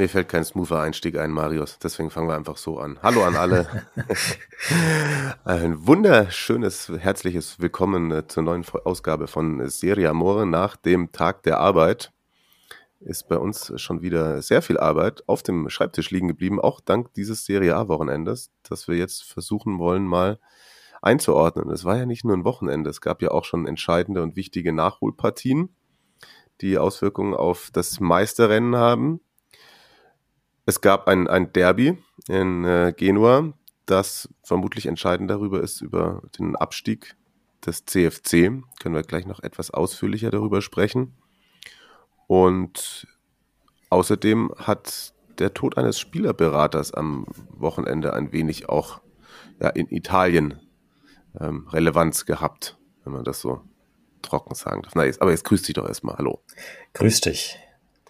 Mir fällt kein smoother Einstieg ein, Marius. Deswegen fangen wir einfach so an. Hallo an alle. Ein wunderschönes, herzliches Willkommen äh, zur neuen Ausgabe von Serie Amore nach dem Tag der Arbeit. Ist bei uns schon wieder sehr viel Arbeit auf dem Schreibtisch liegen geblieben, auch dank dieses Serie A-Wochenendes, das wir jetzt versuchen wollen, mal einzuordnen. Es war ja nicht nur ein Wochenende, es gab ja auch schon entscheidende und wichtige Nachholpartien, die Auswirkungen auf das Meisterrennen haben. Es gab ein, ein Derby in äh, Genua, das vermutlich entscheidend darüber ist, über den Abstieg des CFC. Können wir gleich noch etwas ausführlicher darüber sprechen. Und außerdem hat der Tod eines Spielerberaters am Wochenende ein wenig auch ja, in Italien ähm, Relevanz gehabt, wenn man das so trocken sagen darf. Na, jetzt, aber jetzt grüß dich doch erstmal. Hallo. Grüß dich.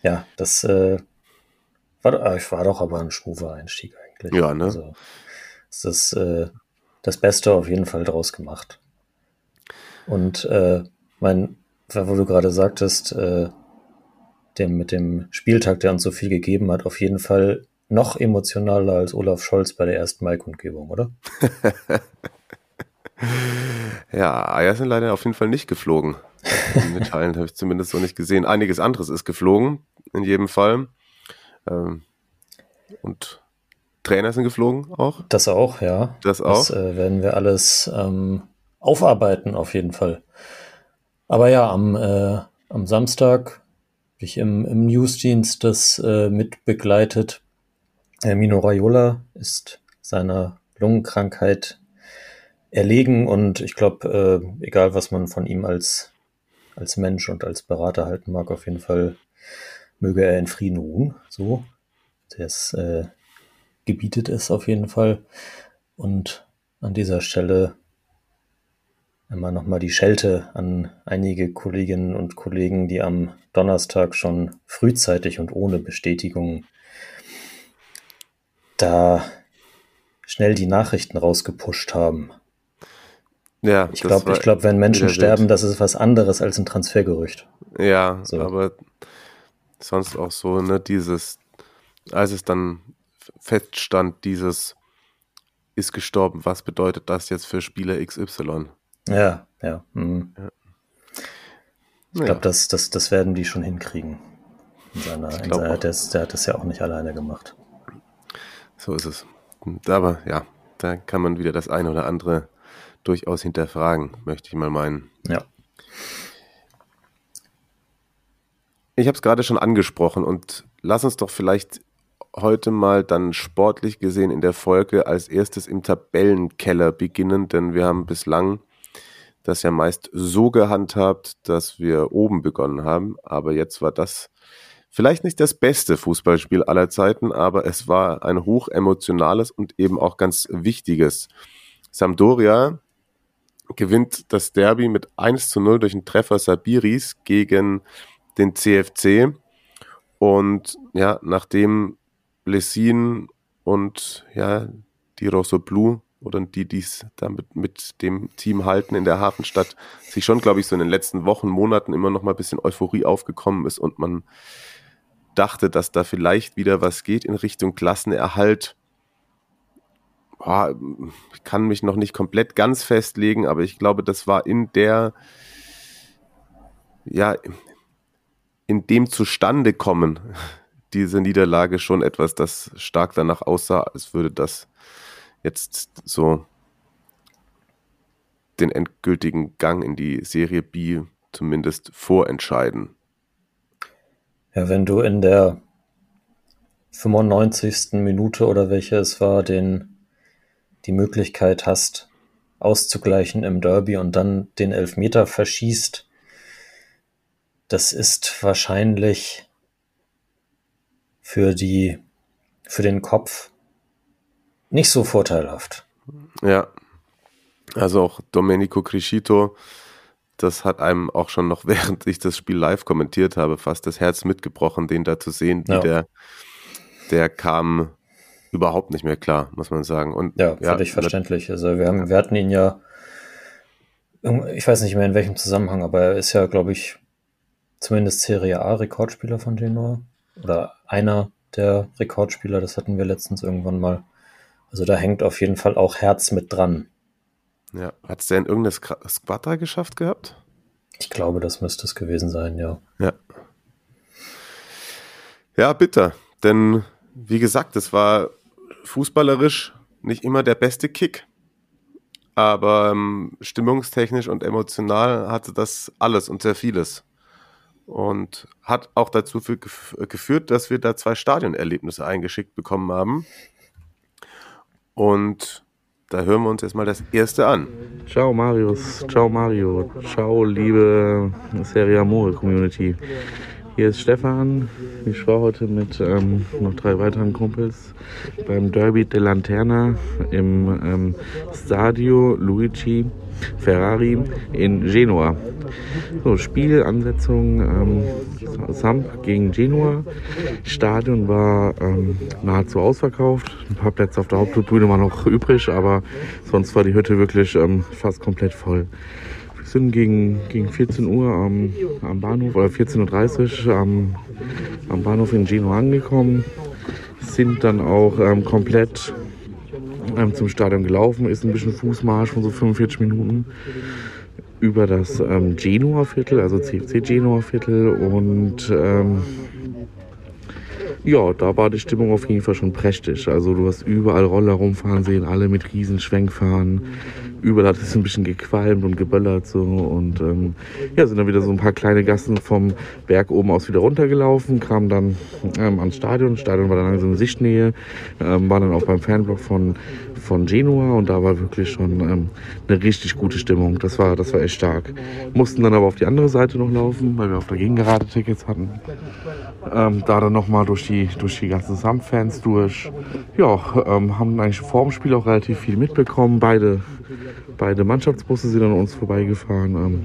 Ja, das äh, war, äh, war doch aber ein schmover Einstieg eigentlich. Ja, ne? Also, es ist äh, das Beste auf jeden Fall draus gemacht. Und äh, mein, wo du gerade sagtest, äh, dem, mit dem Spieltag, der uns so viel gegeben hat, auf jeden Fall noch emotionaler als Olaf Scholz bei der ersten Maikundgebung, oder? ja, Eier sind leider auf jeden Fall nicht geflogen. Die Mitteilen habe ich zumindest so nicht gesehen. Einiges anderes ist geflogen, in jedem Fall. Ähm, und Trainer sind geflogen auch? Das auch, ja. Das auch. Das äh, werden wir alles ähm, aufarbeiten, auf jeden Fall. Aber ja, am, äh, am Samstag habe ich im, im Newsdienst das äh, mit begleitet. Äh, Mino Raiola ist seiner Lungenkrankheit erlegen und ich glaube, äh, egal was man von ihm als, als Mensch und als Berater halten mag, auf jeden Fall möge er in Frieden ruhen. So, das äh, gebietet es auf jeden Fall. Und an dieser Stelle immer nochmal die Schelte an einige Kolleginnen und Kollegen, die am Donnerstag schon frühzeitig und ohne Bestätigung da schnell die Nachrichten rausgepusht haben. Ja, ich glaube, ich glaube, wenn Menschen sterben, das ist was anderes als ein Transfergerücht. Ja, so. aber sonst auch so, ne, dieses, als es dann feststand, dieses ist gestorben, was bedeutet das jetzt für Spieler XY? Ja, ja. Mhm. ja. Ich glaube, das, das, das werden die schon hinkriegen. In seiner, in seiner, der, der hat das ja auch nicht alleine gemacht. So ist es. Aber ja, da kann man wieder das eine oder andere durchaus hinterfragen, möchte ich mal meinen. Ja. Ich habe es gerade schon angesprochen und lass uns doch vielleicht heute mal dann sportlich gesehen in der Folge als erstes im Tabellenkeller beginnen, denn wir haben bislang das ja meist so gehandhabt, dass wir oben begonnen haben, aber jetzt war das vielleicht nicht das beste Fußballspiel aller Zeiten, aber es war ein hoch emotionales und eben auch ganz wichtiges. Sampdoria gewinnt das Derby mit 1 zu 0 durch einen Treffer Sabiris gegen den CFC. Und ja, nachdem Lessin und ja, die Rosso Blue oder die, die es damit mit dem Team halten in der Hafenstadt, sich schon, glaube ich, so in den letzten Wochen, Monaten immer noch mal ein bisschen Euphorie aufgekommen ist und man dachte, dass da vielleicht wieder was geht in Richtung Klassenerhalt ich kann mich noch nicht komplett ganz festlegen, aber ich glaube, das war in der, ja, in dem Zustandekommen diese Niederlage schon etwas, das stark danach aussah, als würde das jetzt so den endgültigen Gang in die Serie B zumindest vorentscheiden. Ja, wenn du in der 95. Minute oder welche es war, den die Möglichkeit hast, auszugleichen im Derby und dann den Elfmeter verschießt, das ist wahrscheinlich für die für den Kopf nicht so vorteilhaft. Ja. Also auch Domenico Crescito, das hat einem auch schon noch, während ich das Spiel live kommentiert habe, fast das Herz mitgebrochen, den da zu sehen, wie Ja. der, der kam überhaupt nicht mehr klar, muss man sagen. Und Ja, völlig verständlich. Also wir haben, wir hatten ihn ja, ich weiß nicht mehr in welchem Zusammenhang, aber er ist ja, glaube ich, zumindest Serie A Rekordspieler von Genoa. Oder einer der Rekordspieler, das hatten wir letztens irgendwann mal. Also da hängt auf jeden Fall auch Herz mit dran. Ja. Hat es der in irgendeine Skra- Squadra geschafft gehabt? Ich glaube, das müsste es gewesen sein, ja. Ja. Ja, bitter. Denn, wie gesagt, es war fußballerisch nicht immer der beste Kick. Aber ähm, stimmungstechnisch und emotional hatte das alles und sehr vieles. Und hat auch dazu geführt, dass wir da zwei Stadionerlebnisse eingeschickt bekommen haben. Und da hören wir uns jetzt mal das erste an. Ciao Marius, ciao Mario, ciao liebe Serie Amore Community. Hier ist Stefan. Ich war heute mit ähm, noch drei weiteren Kumpels beim Derby de Lanterna im ähm, Stadio Luigi Ferrari in Genua. So, Spielansetzung ähm, Samp gegen Genua. Stadion war ähm, nahezu ausverkauft. Ein paar Plätze auf der Haupttribüne waren noch übrig, aber sonst war die Hütte wirklich ähm, fast komplett voll. Wir sind gegen, gegen 14 Uhr am, am Bahnhof, oder 14.30 Uhr am, am Bahnhof in Genua angekommen. Sind dann auch ähm, komplett ähm, zum Stadion gelaufen. Ist ein bisschen Fußmarsch von so 45 Minuten über das ähm, Genua-Viertel, also CFC Genua-Viertel und ähm, ja, da war die Stimmung auf jeden Fall schon prächtig. Also du hast überall Roller rumfahren sehen, alle mit riesen Schwenkfahren. Überall hat es ein bisschen gequalmt und geböllert so und ähm, ja, sind dann wieder so ein paar kleine Gassen vom Berg oben aus wieder runtergelaufen, kamen dann ähm, ans Stadion. Stadion war dann langsam in Sichtnähe, ähm, waren dann auch beim Fanblock von von Genua und da war wirklich schon ähm, eine richtig gute Stimmung. Das war, das war echt stark. Mussten dann aber auf die andere Seite noch laufen, weil wir auf der Gegengerade Tickets hatten. Ähm, da dann nochmal durch die, durch die ganzen Sam-Fans durch. Ja, ähm, haben eigentlich vor dem Spiel auch relativ viel mitbekommen. Beide, beide Mannschaftsbusse sind an uns vorbeigefahren. Ähm,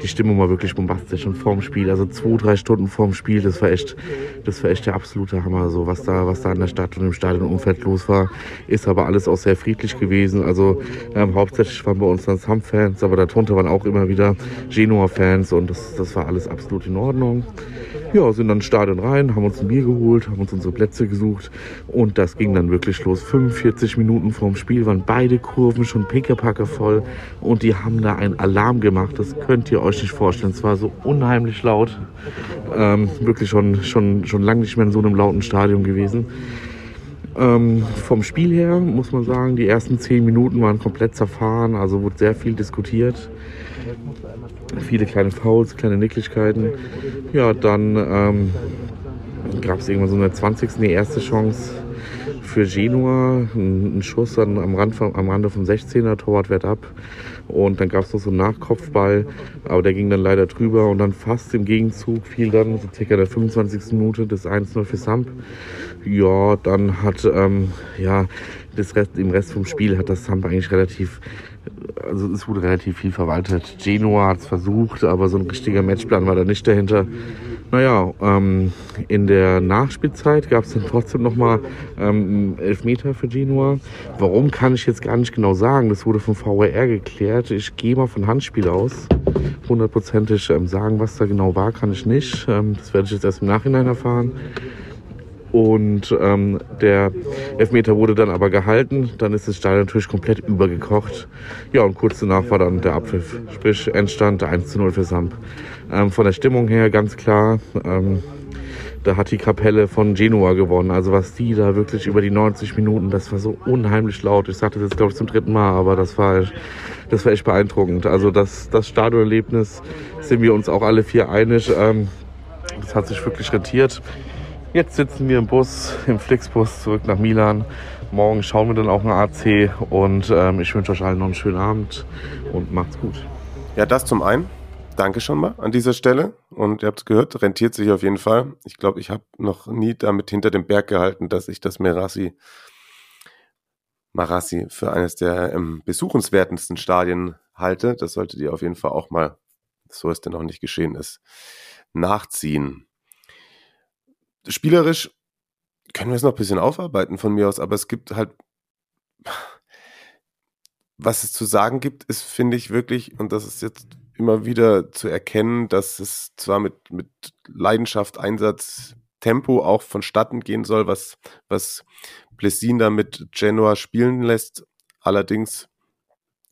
die Stimmung war wirklich bombastisch und vorm Spiel, also zwei, drei Stunden vorm Spiel, das war echt, das war echt der absolute Hammer. So was da, was da in der Stadt und im Stadionumfeld los war, ist aber alles auch sehr friedlich gewesen. Also ähm, hauptsächlich waren bei uns dann Sam-Fans, aber darunter waren auch immer wieder Genua-Fans und das, das war alles absolut in Ordnung. Ja, sind dann ins Stadion rein, haben uns ein Bier geholt, haben uns unsere Plätze gesucht und das ging dann wirklich los. 45 Minuten vorm Spiel waren beide Kurven schon pickepacke voll und die haben da einen Alarm gemacht. Das könnt ihr euch nicht vorstellen. Es war so unheimlich laut. Ähm, wirklich schon, schon, schon lange nicht mehr in so einem lauten Stadion gewesen. Ähm, vom Spiel her muss man sagen, die ersten 10 Minuten waren komplett zerfahren, also wurde sehr viel diskutiert viele kleine Fouls, kleine Nicklichkeiten. Ja, dann ähm, gab es irgendwann so in der 20. die erste Chance für Genua. Ein, ein Schuss an, am, Rand vom, am Rande vom 16er, Torwart wehrt ab. Und dann gab es noch so einen Nachkopfball, aber der ging dann leider drüber und dann fast im Gegenzug fiel dann so circa der 25. Minute das 1-0 für Samp. Ja, dann hat ähm, ja das Rest, im Rest vom Spiel hat das Samp eigentlich relativ also es wurde relativ viel verwaltet. Genua hat es versucht, aber so ein richtiger Matchplan war da nicht dahinter. Naja, ähm, in der Nachspielzeit gab es dann trotzdem nochmal ähm, Elfmeter für Genua. Warum, kann ich jetzt gar nicht genau sagen. Das wurde vom VRR geklärt. Ich gehe mal von Handspiel aus. Hundertprozentig ähm, sagen, was da genau war, kann ich nicht. Ähm, das werde ich jetzt erst im Nachhinein erfahren. Und ähm, der Elfmeter wurde dann aber gehalten. Dann ist das Stadion natürlich komplett übergekocht. Ja, und kurz danach war dann der Abpfiff. Sprich, Endstand 1 zu 0 für Samp. Ähm, von der Stimmung her ganz klar, ähm, da hat die Kapelle von Genua gewonnen. Also was die da wirklich über die 90 Minuten, das war so unheimlich laut. Ich sagte das jetzt, glaube ich, zum dritten Mal, aber das war, das war echt beeindruckend. Also das, das Stadionerlebnis sind wir uns auch alle vier einig. Ähm, das hat sich wirklich rentiert. Jetzt sitzen wir im Bus, im Flixbus zurück nach Milan. Morgen schauen wir dann auch ein AC und ähm, ich wünsche euch allen noch einen schönen Abend und macht's gut. Ja, das zum einen. danke schon mal an dieser Stelle. Und ihr habt es gehört, rentiert sich auf jeden Fall. Ich glaube, ich habe noch nie damit hinter dem Berg gehalten, dass ich das Merassi, Marassi für eines der ähm, besuchenswertesten Stadien halte. Das solltet ihr auf jeden Fall auch mal, so es denn noch nicht geschehen ist, nachziehen. Spielerisch können wir es noch ein bisschen aufarbeiten von mir aus, aber es gibt halt was es zu sagen gibt, ist, finde ich wirklich, und das ist jetzt immer wieder zu erkennen, dass es zwar mit, mit Leidenschaft, Einsatz, Tempo auch vonstatten gehen soll, was, was Plessin da mit Genoa spielen lässt. Allerdings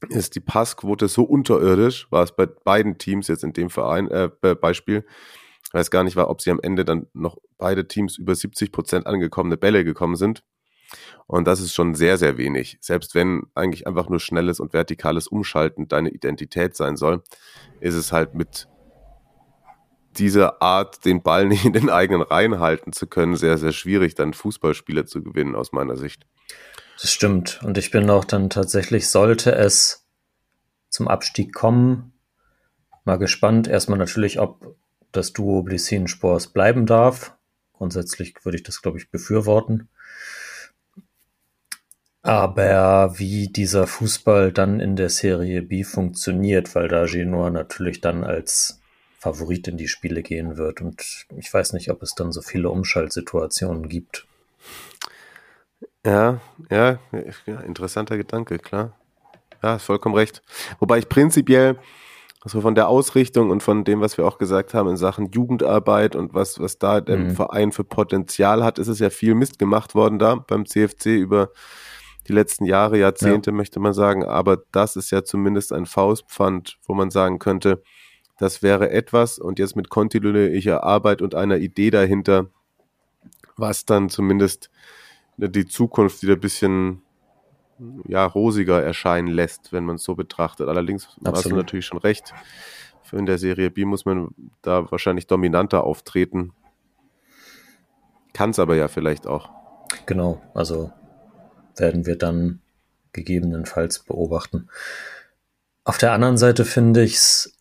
ist die Passquote so unterirdisch, war es bei beiden Teams jetzt in dem Verein, äh, Beispiel. Ich weiß gar nicht, ob sie am Ende dann noch beide Teams über 70 Prozent angekommene Bälle gekommen sind. Und das ist schon sehr, sehr wenig. Selbst wenn eigentlich einfach nur schnelles und vertikales Umschalten deine Identität sein soll, ist es halt mit dieser Art, den Ball nicht in den eigenen Reihen halten zu können, sehr, sehr schwierig, dann Fußballspieler zu gewinnen, aus meiner Sicht. Das stimmt. Und ich bin auch dann tatsächlich, sollte es zum Abstieg kommen, mal gespannt. Erstmal natürlich, ob das Duo Blissin Spors bleiben darf. Grundsätzlich würde ich das, glaube ich, befürworten. Aber wie dieser Fußball dann in der Serie B funktioniert, weil da Genoa natürlich dann als Favorit in die Spiele gehen wird. Und ich weiß nicht, ob es dann so viele Umschaltsituationen gibt. Ja, ja, ja interessanter Gedanke, klar. Ja, vollkommen recht. Wobei ich prinzipiell, also von der Ausrichtung und von dem, was wir auch gesagt haben in Sachen Jugendarbeit und was, was da der mhm. Verein für Potenzial hat, ist es ja viel Mist gemacht worden da beim CFC über die letzten Jahre, Jahrzehnte, ja. möchte man sagen. Aber das ist ja zumindest ein Faustpfand, wo man sagen könnte, das wäre etwas und jetzt mit kontinuierlicher Arbeit und einer Idee dahinter, was dann zumindest die Zukunft wieder ein bisschen ja, rosiger erscheinen lässt, wenn man es so betrachtet. Allerdings Absolut. hast du natürlich schon recht. In der Serie B muss man da wahrscheinlich dominanter auftreten. Kann es aber ja vielleicht auch. Genau, also werden wir dann gegebenenfalls beobachten. Auf der anderen Seite finde ich es,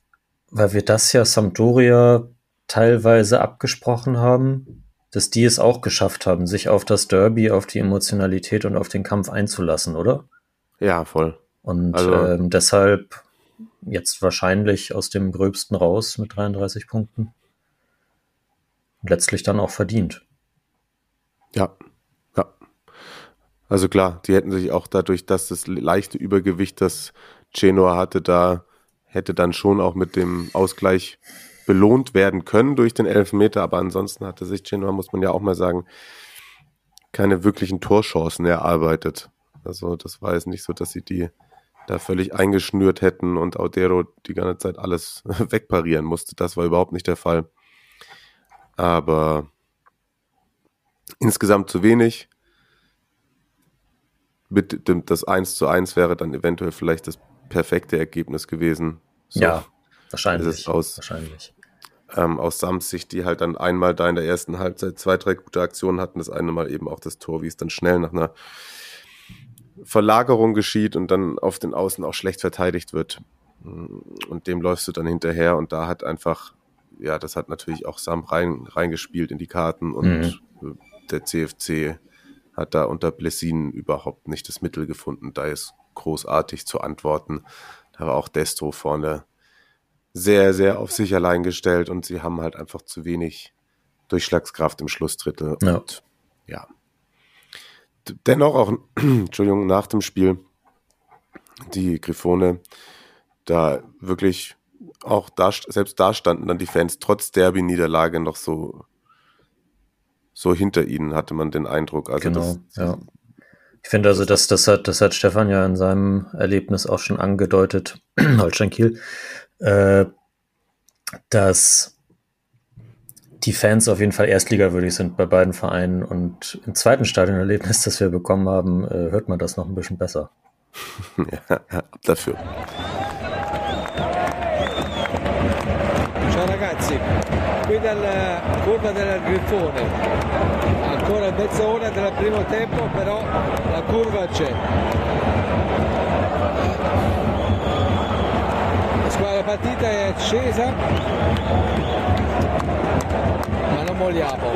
weil wir das ja Sampdoria teilweise abgesprochen haben, dass die es auch geschafft haben, sich auf das Derby, auf die Emotionalität und auf den Kampf einzulassen, oder? Ja, voll. Und also, ähm, deshalb jetzt wahrscheinlich aus dem Gröbsten raus mit 33 Punkten. Und letztlich dann auch verdient. Ja, also klar, die hätten sich auch dadurch, dass das leichte Übergewicht, das Genoa hatte, da hätte dann schon auch mit dem Ausgleich belohnt werden können durch den Elfmeter, aber ansonsten hatte sich Genoa, muss man ja auch mal sagen, keine wirklichen Torchancen erarbeitet. Also das war jetzt nicht so, dass sie die da völlig eingeschnürt hätten und Audero die ganze Zeit alles wegparieren musste. Das war überhaupt nicht der Fall. Aber insgesamt zu wenig mit dem, das 1 zu 1 wäre dann eventuell vielleicht das perfekte Ergebnis gewesen. So ja, wahrscheinlich. Aus, wahrscheinlich. Ähm, aus Sams Sicht, die halt dann einmal da in der ersten Halbzeit zwei, drei gute Aktionen hatten, das eine Mal eben auch das Tor, wie es dann schnell nach einer Verlagerung geschieht und dann auf den Außen auch schlecht verteidigt wird. Und dem läufst du dann hinterher und da hat einfach, ja, das hat natürlich auch Sam rein, reingespielt in die Karten und mhm. der CFC hat da unter Blessin überhaupt nicht das Mittel gefunden, da ist großartig zu antworten. Da war auch Destro vorne sehr, sehr auf sich allein gestellt und sie haben halt einfach zu wenig Durchschlagskraft im Schlussdrittel. Ja. Und ja. Dennoch auch, Entschuldigung, nach dem Spiel die Grifone da wirklich auch da, selbst da standen dann die Fans trotz Derby-Niederlage noch so so hinter ihnen, hatte man den Eindruck. Also genau, das, ja. Ich finde also, dass das hat, das hat Stefan ja in seinem Erlebnis auch schon angedeutet, Holstein Kiel, äh, dass die Fans auf jeden Fall erstligawürdig sind bei beiden Vereinen und im zweiten Stadionerlebnis, das wir bekommen haben, äh, hört man das noch ein bisschen besser. ja, dafür. Ciao ragazzi, qui dalla curva del Grifone, ancora mezz'ora del primo tempo, però la curva c'è. Partita è scesa, ma non molliamo.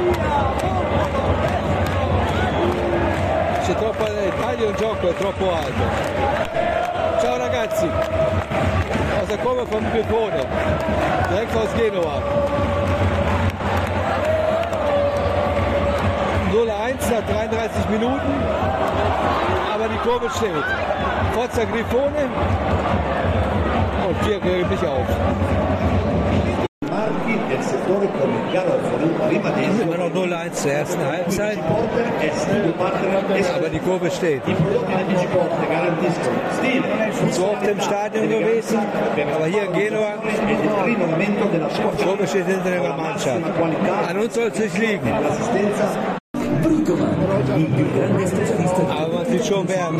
C'è troppo, il taglio del gioco è troppo alto. Ciao ragazzi, cosa come Grifone, direkt aus Genua. 0-1 nach 33 Minuten, aber die Kurve steht. Forza Grifone und wir geben nicht auf. Marchi del settore commerciale rimanente Immer noch 0-1 zur ersten Halbzeit, studio aber die Kurve steht. So oft im Stadion gewesen, aber hier in Genua, die Kurve steht hinter der Mannschaft. An uns soll es nicht liegen, aber sieht schon wer,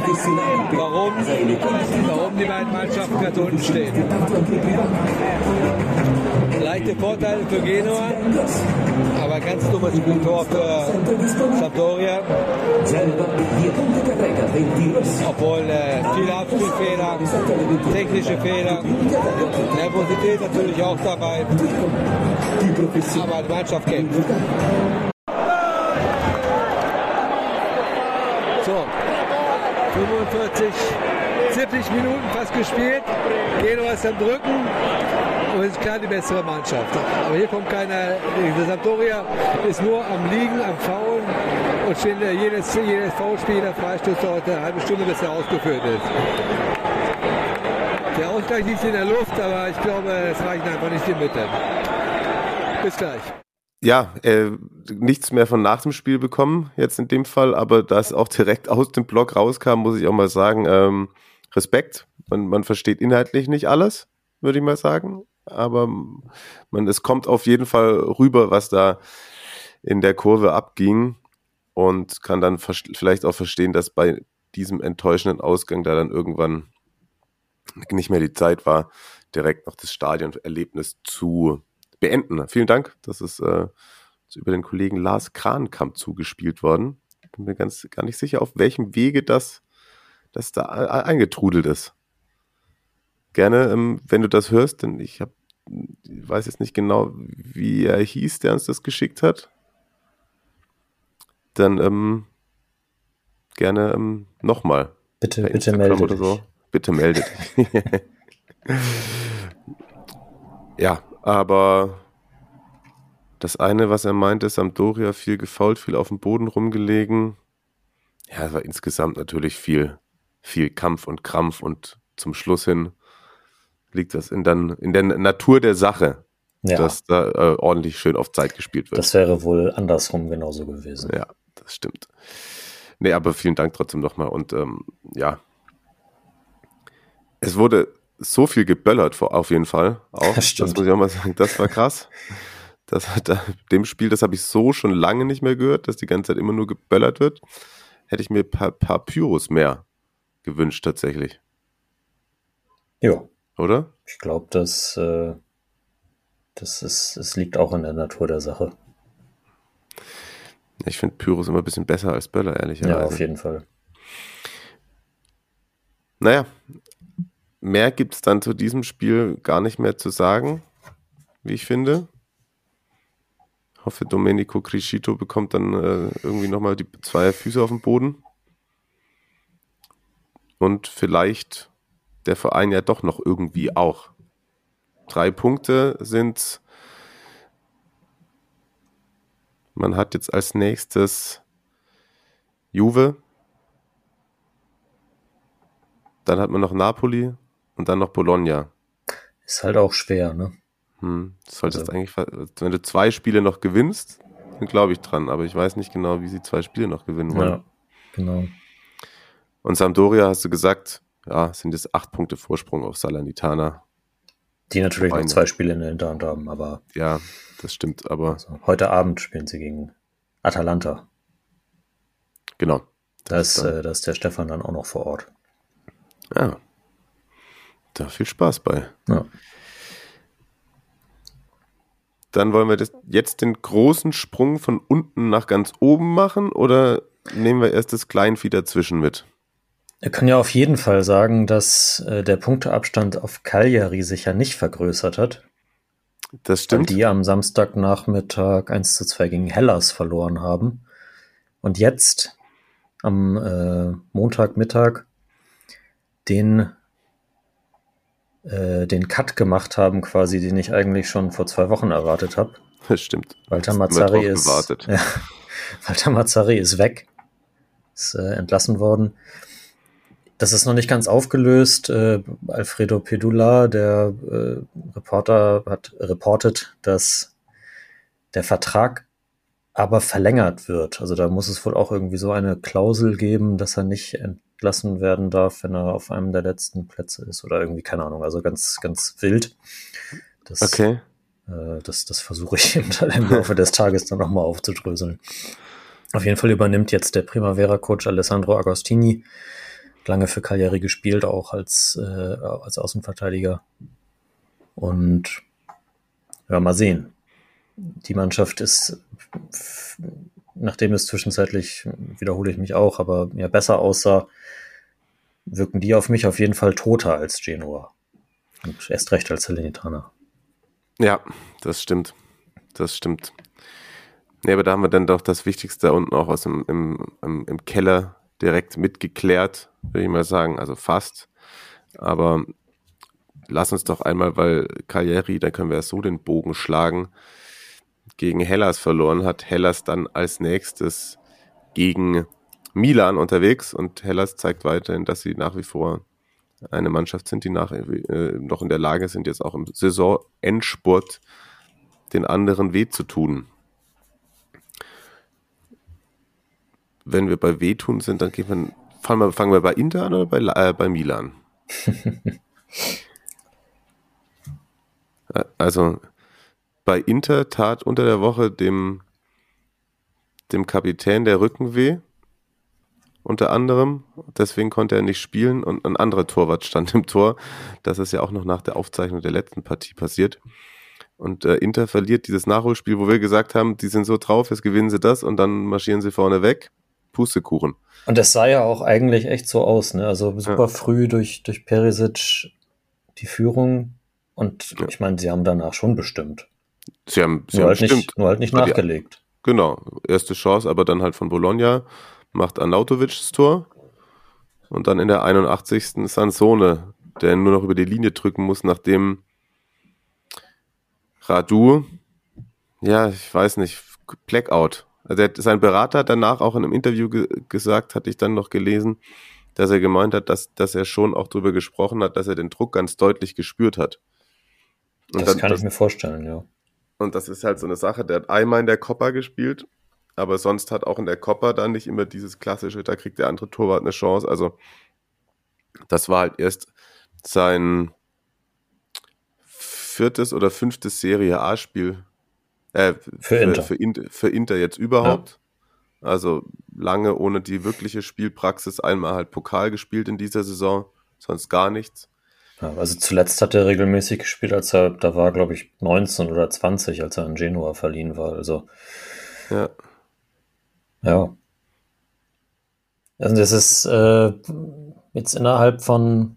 warum, warum die beiden Mannschaften ganz unten stehen. Leichte Vorteile für Genua, aber ganz dummes Tor für Sampdoria. Obwohl äh, viele Abspielfehler, technische Fehler, Nervosität natürlich auch dabei. Aber die Mannschaft kämpft. So, 45, 70 Minuten fast gespielt. Genua ist am Drücken und ist klar die bessere Mannschaft. Aber hier kommt keiner. Die Sampdoria ist nur am Liegen, am Faulen und steht jedes, jedes Foulspiel, der Freistoß dauert eine halbe Stunde, bis er ausgeführt ist. Der Ausgleich liegt in der Luft, aber ich glaube, es reicht einfach nicht die Mitte. Bis gleich. Ja, äh, nichts mehr von nach dem Spiel bekommen, jetzt in dem Fall, aber da es auch direkt aus dem Blog rauskam, muss ich auch mal sagen, ähm, Respekt. Man, man versteht inhaltlich nicht alles, würde ich mal sagen. Aber man, es kommt auf jeden Fall rüber, was da in der Kurve abging und kann dann vielleicht auch verstehen, dass bei diesem enttäuschenden Ausgang da dann irgendwann nicht mehr die Zeit war, direkt noch das Stadionerlebnis zu beenden. Vielen Dank, das ist, äh, über den Kollegen Lars Krankamp zugespielt worden. Bin mir ganz gar nicht sicher, auf welchem Wege das, das da eingetrudelt ist. Gerne, ähm, wenn du das hörst, denn ich habe ich weiß jetzt nicht genau, wie er hieß, der uns das geschickt hat. Dann ähm, gerne ähm, nochmal. Bitte, bitte Instagram melde oder so. Bitte melde dich. ja, aber das eine, was er meinte, Sampdoria viel gefault, viel auf dem Boden rumgelegen. Ja, es war insgesamt natürlich viel, viel Kampf und Krampf und zum Schluss hin liegt das in, dann, in der Natur der Sache, Ja, dass da äh, ordentlich schön auf Zeit gespielt wird. das wäre wohl andersrum genauso gewesen. Ja, das stimmt. Nee, aber vielen Dank trotzdem nochmal. Und ähm, ja, es wurde so viel geböllert, auf jeden Fall. Auch. Das stimmt. muss ich auch mal sagen. Das war krass. Das da, dem Spiel, das habe ich so schon lange nicht mehr gehört, dass die ganze Zeit immer nur geböllert wird. Hätte ich mir ein paar, paar Pyros mehr gewünscht, tatsächlich. Ja, Oder? ich glaube, das, äh, das ist, es liegt auch in der Natur der Sache. Ich finde Pyros immer ein bisschen besser als Böller, ehrlicherweise. Ja, auf jeden Fall. Naja, mehr gibt es dann zu diesem Spiel gar nicht mehr zu sagen, wie ich finde. Hoffe, Domenico Criscito bekommt dann äh, irgendwie nochmal die zwei Füße auf den Boden. Und vielleicht der Verein ja doch noch irgendwie auch. Drei Punkte sind. Man hat jetzt als nächstes Juve, dann hat man noch Napoli und dann noch Bologna. Ist halt auch schwer, ne? Hm, solltest Also- eigentlich, wenn du zwei Spiele noch gewinnst, dann glaube ich dran. Aber ich weiß nicht genau, wie sie zwei Spiele noch gewinnen wollen. Ja, genau. Und Sampdoria, hast du gesagt, ja, sind jetzt acht Punkte Vorsprung auf Salernitana. Die natürlich noch Beine. zwei Spiele in der Hinterhand haben, aber Ja, das stimmt, aber also, heute Abend spielen sie gegen Atalanta. genau. Da ist, äh, da ist der Stefan dann auch noch vor Ort. Ja. Da viel Spaß bei. Ja. Dann wollen wir das, jetzt den großen Sprung von unten nach ganz oben machen oder nehmen wir erst das Kleinvieh dazwischen mit? Er kann ja auf jeden Fall sagen, dass äh, der Punkteabstand auf Cagliari sich ja nicht vergrößert hat. Das stimmt. Weil die am Samstagnachmittag 1 zu 2 gegen Hellas verloren haben. Und jetzt am äh, Montagmittag den, äh, den Cut gemacht haben, quasi, den ich eigentlich schon vor zwei Wochen erwartet habe. Das stimmt. Walter Mazzari ist, ja, Walter Mazzari ist weg, ist äh, entlassen worden. Das ist noch nicht ganz aufgelöst. Äh, Alfredo Pedula, der äh, Reporter, hat reportet, dass der Vertrag aber verlängert wird. Also da muss es wohl auch irgendwie so eine Klausel geben, dass er nicht entlassen werden darf, wenn er auf einem der letzten Plätze ist oder irgendwie, keine Ahnung, also ganz, ganz wild. Das, Okay. äh, das, das versuche ich im, im Laufe des Tages dann nochmal aufzudröseln. Auf jeden Fall übernimmt jetzt der Primavera-Coach Alessandro Agostini, lange für Cagliari gespielt, auch als, äh, als Außenverteidiger. Und ja, mal sehen. Die Mannschaft ist, nachdem es zwischenzeitlich, wiederhole ich mich auch, aber ja besser aussah, wirken die auf mich auf jeden Fall toter als Genua. Und erst recht als Salernitana. Ja, das stimmt. Das stimmt. Nee, aber da haben wir dann doch das Wichtigste unten auch aus dem im, im, im Keller direkt mitgeklärt, würde ich mal sagen. Also fast. Aber lass uns doch einmal, weil Cagliari, da können wir ja so den Bogen schlagen, gegen Hellas verloren hat. Hellas dann als nächstes gegen Milan unterwegs und Hellas zeigt weiterhin, dass sie nach wie vor eine Mannschaft sind, die nach, äh, noch in der Lage sind, jetzt auch im Saisonendspurt den anderen weh zu tun. Wenn wir bei wehtun sind, dann gehen wir, fangen wir, fangen wir bei Inter an oder bei, äh, bei Milan? Also bei Inter tat unter der Woche dem, dem Kapitän der Rücken weh unter anderem. Deswegen konnte er nicht spielen und ein anderer Torwart stand im Tor. Das ist ja auch noch nach der Aufzeichnung der letzten Partie passiert. Und äh, Inter verliert dieses Nachholspiel, wo wir gesagt haben, die sind so drauf, jetzt gewinnen sie das und dann marschieren sie vorne weg. Pustekuchen. Und es sah ja auch eigentlich echt so aus, ne? Also super Ja. früh durch, durch Perisic die Führung. Und Ja. ich meine, sie haben danach schon bestimmt. Sie haben, sie Nur haben halt, bestimmt. nicht, nur halt nicht nachgelegt. Genau, erste Chance, aber dann halt von Bologna, macht Arnautovic das Tor und dann in der 81. Sansone, der nur noch über die Linie drücken muss, nachdem Radu, ja, ich weiß nicht, Blackout. Also der, sein Berater hat danach auch in einem Interview ge gesagt, hatte ich dann noch gelesen, dass er gemeint hat, dass, dass er schon auch darüber gesprochen hat, dass er den Druck ganz deutlich gespürt hat. Und Das dann- kann das- ich mir vorstellen, ja. und das ist halt so eine Sache, der hat einmal in der Coppa gespielt, aber sonst hat auch in der Coppa dann nicht immer dieses klassische, da kriegt der andere Torwart eine Chance. Also das war halt erst sein viertes oder fünftes Serie A-Spiel. Äh, Für Inter. Für, Inter, für Inter jetzt überhaupt. Also lange ohne die wirkliche Spielpraxis, einmal halt Pokal gespielt in dieser Saison, sonst gar nichts. ja. Also zuletzt hat er regelmäßig gespielt, als er, da war, glaube ich, 19 oder 20, als er an Genua verliehen war. Also, Ja. Ja. Also das ist äh, jetzt innerhalb von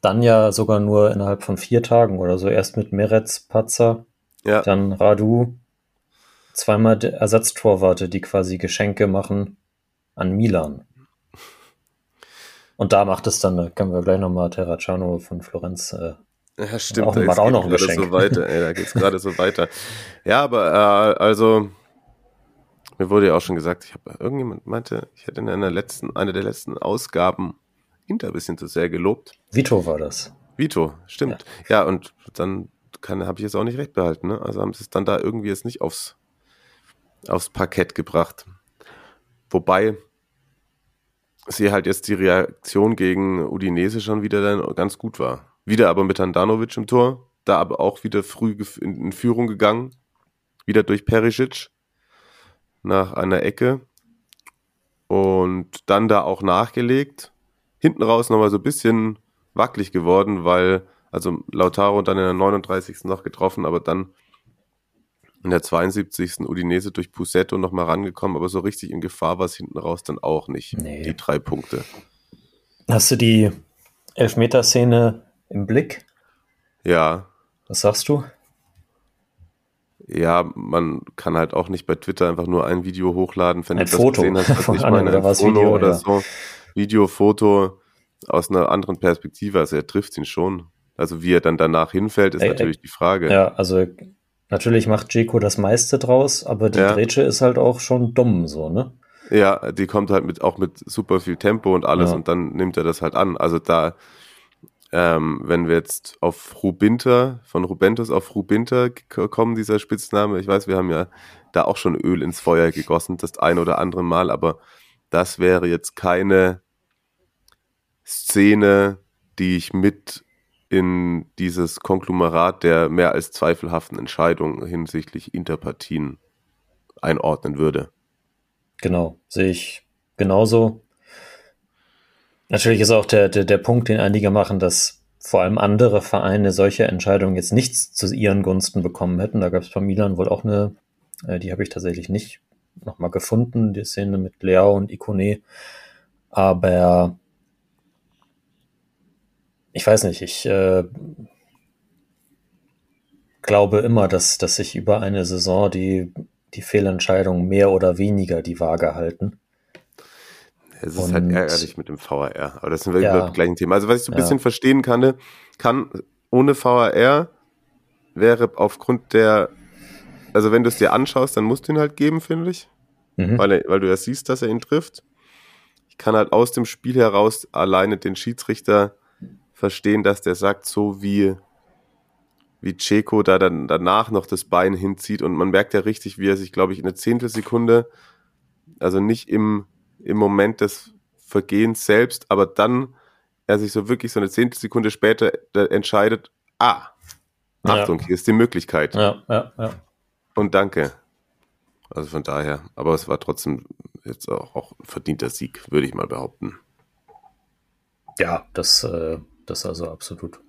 dann ja sogar nur innerhalb von vier Tagen oder so. Erst mit Meretz Patzer, Ja. dann Radu, zweimal Ersatztorwarte, die quasi Geschenke machen an Milan. Und da macht es dann, da können wir gleich nochmal Terracciano von Florenz. Äh, Ja, stimmt. Auch- da ist- auch geht noch ein gerade Geschenk. so weiter. Ey, da gerade so weiter. Ja, aber äh, also mir wurde ja auch schon gesagt, ich habe irgendjemand meinte, ich hätte in einer letzten, einer der letzten Ausgaben Inter ein bisschen zu sehr gelobt. Vito war das. Vito, stimmt. Ja, und dann habe ich jetzt auch nicht recht behalten. Ne? Also haben sie es dann da irgendwie jetzt nicht aufs aufs Parkett gebracht. Wobei sie halt jetzt die Reaktion gegen Udinese schon wieder dann ganz gut war. Wieder aber mit Handanovic im Tor, da aber auch wieder früh in Führung gegangen, wieder durch Perisic nach einer Ecke und dann da auch nachgelegt. Hinten raus nochmal so ein bisschen wackelig geworden, weil, also Lautaro dann in der 39. noch getroffen, aber dann in der 72. Udinese durch Pusetto nochmal rangekommen, aber so richtig in Gefahr war es hinten raus dann auch nicht. Nee. Die drei Punkte. Hast du die Elfmeterszene im Blick? Ja, Was sagst du? Ja, man kann halt auch nicht bei Twitter einfach nur ein Video hochladen, wenn Ein du das Foto gesehen hast, was von ich meine, oder ein was, Foto Video, oder ja. so. Video, Foto aus einer anderen Perspektive, also er trifft ihn schon. Also wie er dann danach hinfällt, ist Ey, natürlich die Frage. Ja, also natürlich macht Jeko das meiste draus, aber die Ja. Grätsche ist halt auch schon dumm, so, ne? Ja, die kommt halt mit auch mit super viel Tempo und alles Ja. und dann nimmt er das halt an. Also da, ähm, wenn wir jetzt auf Rubinter, von Rubentus auf Rubinter kommen, dieser Spitzname, ich weiß, wir haben ja da auch schon Öl ins Feuer gegossen, das ein oder andere Mal, aber das wäre jetzt keine Szene, die ich mit in dieses Konglomerat der mehr als zweifelhaften Entscheidungen hinsichtlich Interpartien einordnen würde. Genau, sehe ich genauso. Natürlich ist auch der, der, der Punkt, den einige machen, dass vor allem andere Vereine solche Entscheidungen jetzt nichts zu ihren Gunsten bekommen hätten. Da gab es bei Milan wohl auch eine, äh, die habe ich tatsächlich nicht nochmal gefunden, die Szene mit Leao und Ikone. Aber ich weiß nicht, ich äh, glaube immer, dass, dass sich über eine Saison die, die Fehlentscheidungen mehr oder weniger die Waage halten. Es ist halt ärgerlich mit dem VAR, aber das sind wir Ja. über das gleiche Thema. Also was ich so ein Ja. bisschen verstehen kann, ne, kann ohne VAR wäre aufgrund der, also wenn du es dir anschaust, dann musst du ihn halt geben, finde ich, Mhm. weil, weil du ja siehst, dass er ihn trifft. Ich kann halt aus dem Spiel heraus alleine den Schiedsrichter verstehen, dass der sagt, so wie wie Ceco da dann danach noch das Bein hinzieht und man merkt ja richtig, wie er sich, glaube ich, in einer Zehntelsekunde, also nicht im, im Moment des Vergehens selbst, aber dann er sich so wirklich so eine Zehntelsekunde später entscheidet, ah, Ja. Achtung, hier ist die Möglichkeit Ja, ja, ja. und danke. Also von daher, aber es war trotzdem jetzt auch, auch ein verdienter Sieg, würde ich mal behaupten. Ja, das, äh, das also absolut.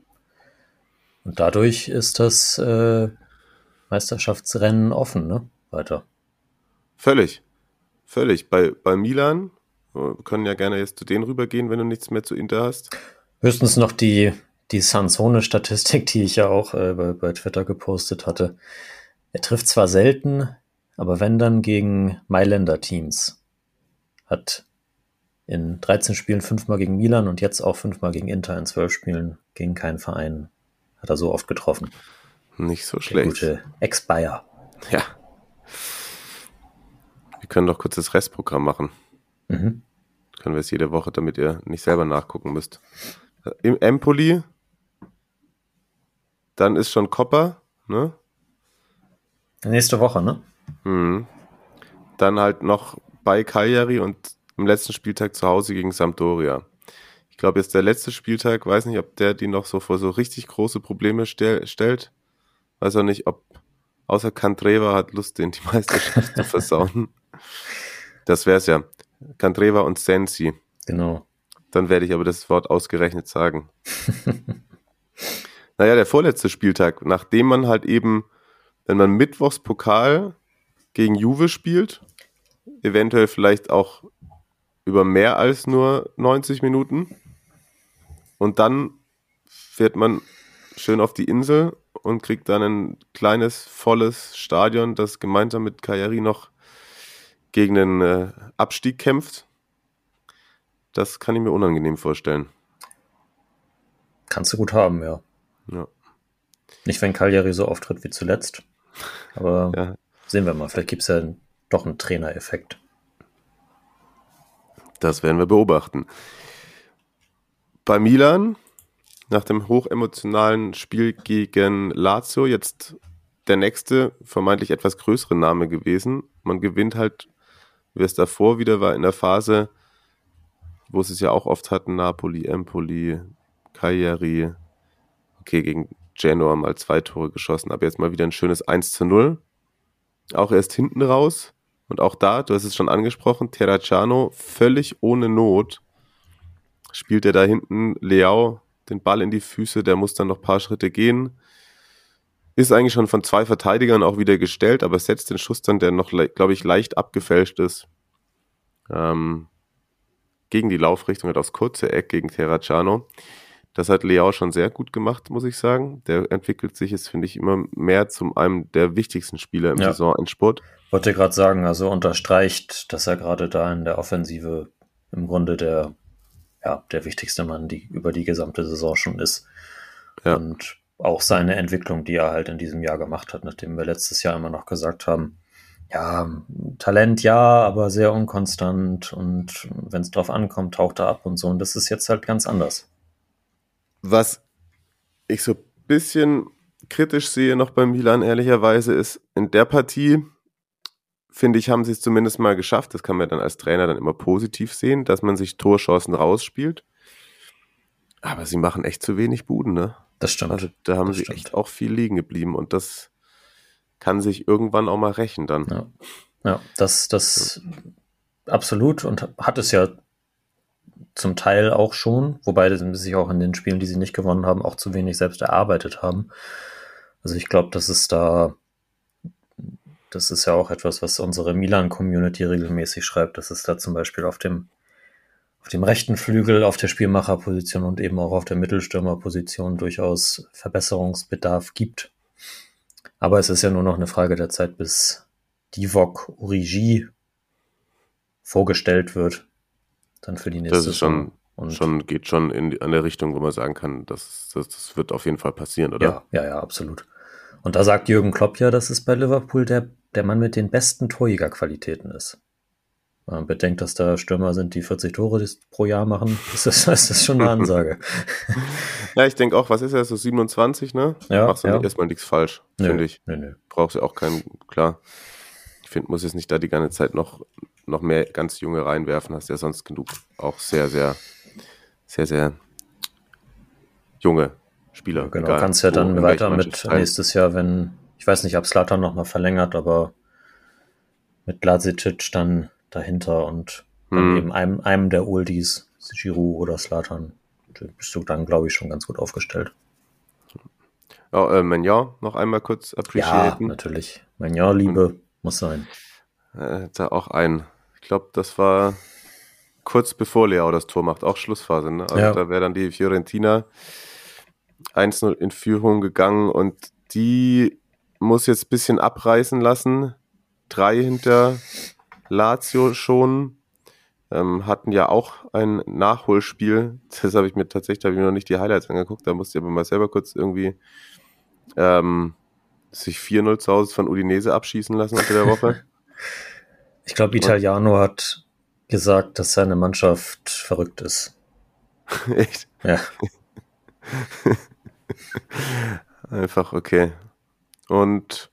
Und dadurch ist das äh, Meisterschaftsrennen offen, ne? Weiter. Völlig. Völlig. Bei, bei Milan, wir können ja gerne jetzt zu denen rübergehen, wenn du nichts mehr zu Inter hast. Höchstens noch die, die Sansone-Statistik, die ich ja auch äh, bei, bei Twitter gepostet hatte. Er trifft zwar selten, aber wenn dann gegen Mailänder Teams. Hat in 13 Spielen fünfmal gegen Milan und jetzt auch fünfmal gegen Inter in 12 Spielen gegen keinen Verein. Hat er so oft getroffen. Nicht so Der schlecht. gute Ex-Bayer. Ja. Wir können doch kurz das Restprogramm machen. Mhm. Können wir es jede Woche, damit ihr nicht selber nachgucken müsst. Im Empoli, dann ist schon Copper, ne? Nächste Woche, ne? Mhm. Dann halt noch bei Cagliari und am letzten Spieltag zu Hause gegen Sampdoria. Ich glaube, jetzt der letzte Spieltag, weiß nicht, ob der die noch so vor so richtig große Probleme stell, stellt. Weiß auch nicht, ob außer Cantreva hat Lust, den die Meisterschaft zu versauen. Das wär's ja. Cantreva und Sensi. Genau. Dann werde ich aber das Wort ausgerechnet sagen. naja, der vorletzte Spieltag, nachdem man halt eben, wenn man Mittwochs Pokal gegen Juve spielt, eventuell vielleicht auch über mehr als nur 90 Minuten. Und dann fährt man schön auf die Insel und kriegt dann ein kleines, volles Stadion, das gemeinsam mit Cagliari noch gegen den äh, Abstieg kämpft. Das kann ich mir unangenehm vorstellen. Kannst du gut haben, ja. Ja. Nicht, wenn Cagliari so auftritt wie zuletzt. Aber Ja. sehen wir mal. Vielleicht gibt es ja doch einen Trainereffekt. Das werden wir beobachten. Bei Milan, nach dem hochemotionalen Spiel gegen Lazio, jetzt der nächste, vermeintlich etwas größere Name gewesen. Man gewinnt halt, wie es davor wieder war, in der Phase, wo sie es ja auch oft hatten, Napoli, Empoli, Cagliari, okay, gegen Genoa mal zwei Tore geschossen, aber jetzt mal wieder ein schönes 1 zu 0. Auch erst hinten raus. Und auch da, du hast es schon angesprochen, Terracciano völlig ohne Not spielt er da hinten Leao den Ball in die Füße, der muss dann noch ein paar Schritte gehen. Ist eigentlich schon von zwei Verteidigern auch wieder gestellt, aber setzt den Schuss dann, der noch, glaube ich, leicht abgefälscht ist, ähm, gegen die Laufrichtung, hat aufs kurze Eck gegen Terracciano. Das hat Leao schon sehr gut gemacht, muss ich sagen. Der entwickelt sich jetzt, finde ich, immer mehr zu einem der wichtigsten Spieler im Ja. Saisonendspurt. Wollte gerade sagen, also unterstreicht, dass er gerade da in der Offensive im Grunde der, ja, der wichtigste Mann die, über die gesamte Saison schon ist. Ja. Und auch seine Entwicklung, die er halt in diesem Jahr gemacht hat, nachdem wir letztes Jahr immer noch gesagt haben, ja, Talent ja, aber sehr unkonstant und wenn es drauf ankommt, taucht er ab und so. Und das ist jetzt halt ganz anders. Was ich so ein bisschen kritisch sehe noch bei Milan, ehrlicherweise, ist in der Partie, finde ich, haben sie es zumindest mal geschafft, das kann man dann als Trainer dann immer positiv sehen, dass man sich Torchancen rausspielt. Aber sie machen echt zu wenig Buden, ne? Das stimmt. Also da haben Das sie stimmt. echt auch viel liegen geblieben und das kann sich irgendwann auch mal rächen dann. Ja, ja das, das absolut und hat es ja zum Teil auch schon, wobei sie sich auch in den Spielen, die sie nicht gewonnen haben, auch zu wenig selbst erarbeitet haben. Also ich glaube, das ist da, das ist ja auch etwas, was unsere Milan-Community regelmäßig schreibt, dass es da zum Beispiel auf dem, auf dem rechten Flügel, auf der Spielmacherposition und eben auch auf der Mittelstürmerposition durchaus Verbesserungsbedarf gibt. Aber es ist ja nur noch eine Frage der Zeit, bis Divok Origi vorgestellt wird. Dann für die nächste Das ist schon, Saison. Und schon geht schon in die, an der Richtung, wo man sagen kann, das, das, das wird auf jeden Fall passieren, oder? ja, ja, ja, absolut. Und da sagt Jürgen Klopp ja, dass es bei Liverpool der, der Mann mit den besten Torjägerqualitäten ist. Man bedenkt, dass da Stürmer sind, die 40 Tore pro Jahr machen, ist das, ist das schon eine Ansage. Ja, ich denke auch, was ist er, so 27, ne? Ja, Machst du ja. erstmal nichts falsch, finde ich. Nö, nö. Brauchst ja auch keinen, klar. Ich finde, muss jetzt nicht da die ganze Zeit noch, noch mehr ganz junge reinwerfen, hast ja sonst genug auch sehr, sehr, sehr, sehr junge Spieler. Genau, egal kannst ja dann weiter mit nächstes Jahr, wenn, ich weiß nicht, ob Slatan nochmal verlängert, aber mit Lazicic dann dahinter und dann Hm. eben einem, einem der Oldies, Giroud oder Slatan, bist du dann, glaube ich, schon ganz gut aufgestellt. Ja, äh, Mignon noch einmal kurz Ja, appreciaten. natürlich. Mein Ja, Liebe muss sein. Äh, da auch ein. Ich glaube, das war kurz bevor Leao das Tor macht, auch Schlussphase. Ne? Also Ja. da wäre dann die Fiorentina 1-0 in Führung gegangen und die muss jetzt ein bisschen abreißen lassen. Drei hinter Lazio schon. Ähm, hatten ja auch ein Nachholspiel. Das habe ich mir tatsächlich, da habe ich mir noch nicht die Highlights angeguckt. Da musste ich aber mal selber kurz irgendwie ähm, sich 4-0 zu Hause von Udinese abschießen lassen unter der Woche. Ich glaube, Italiano hat gesagt, dass seine Mannschaft verrückt ist. Echt? Ja, Einfach okay. Und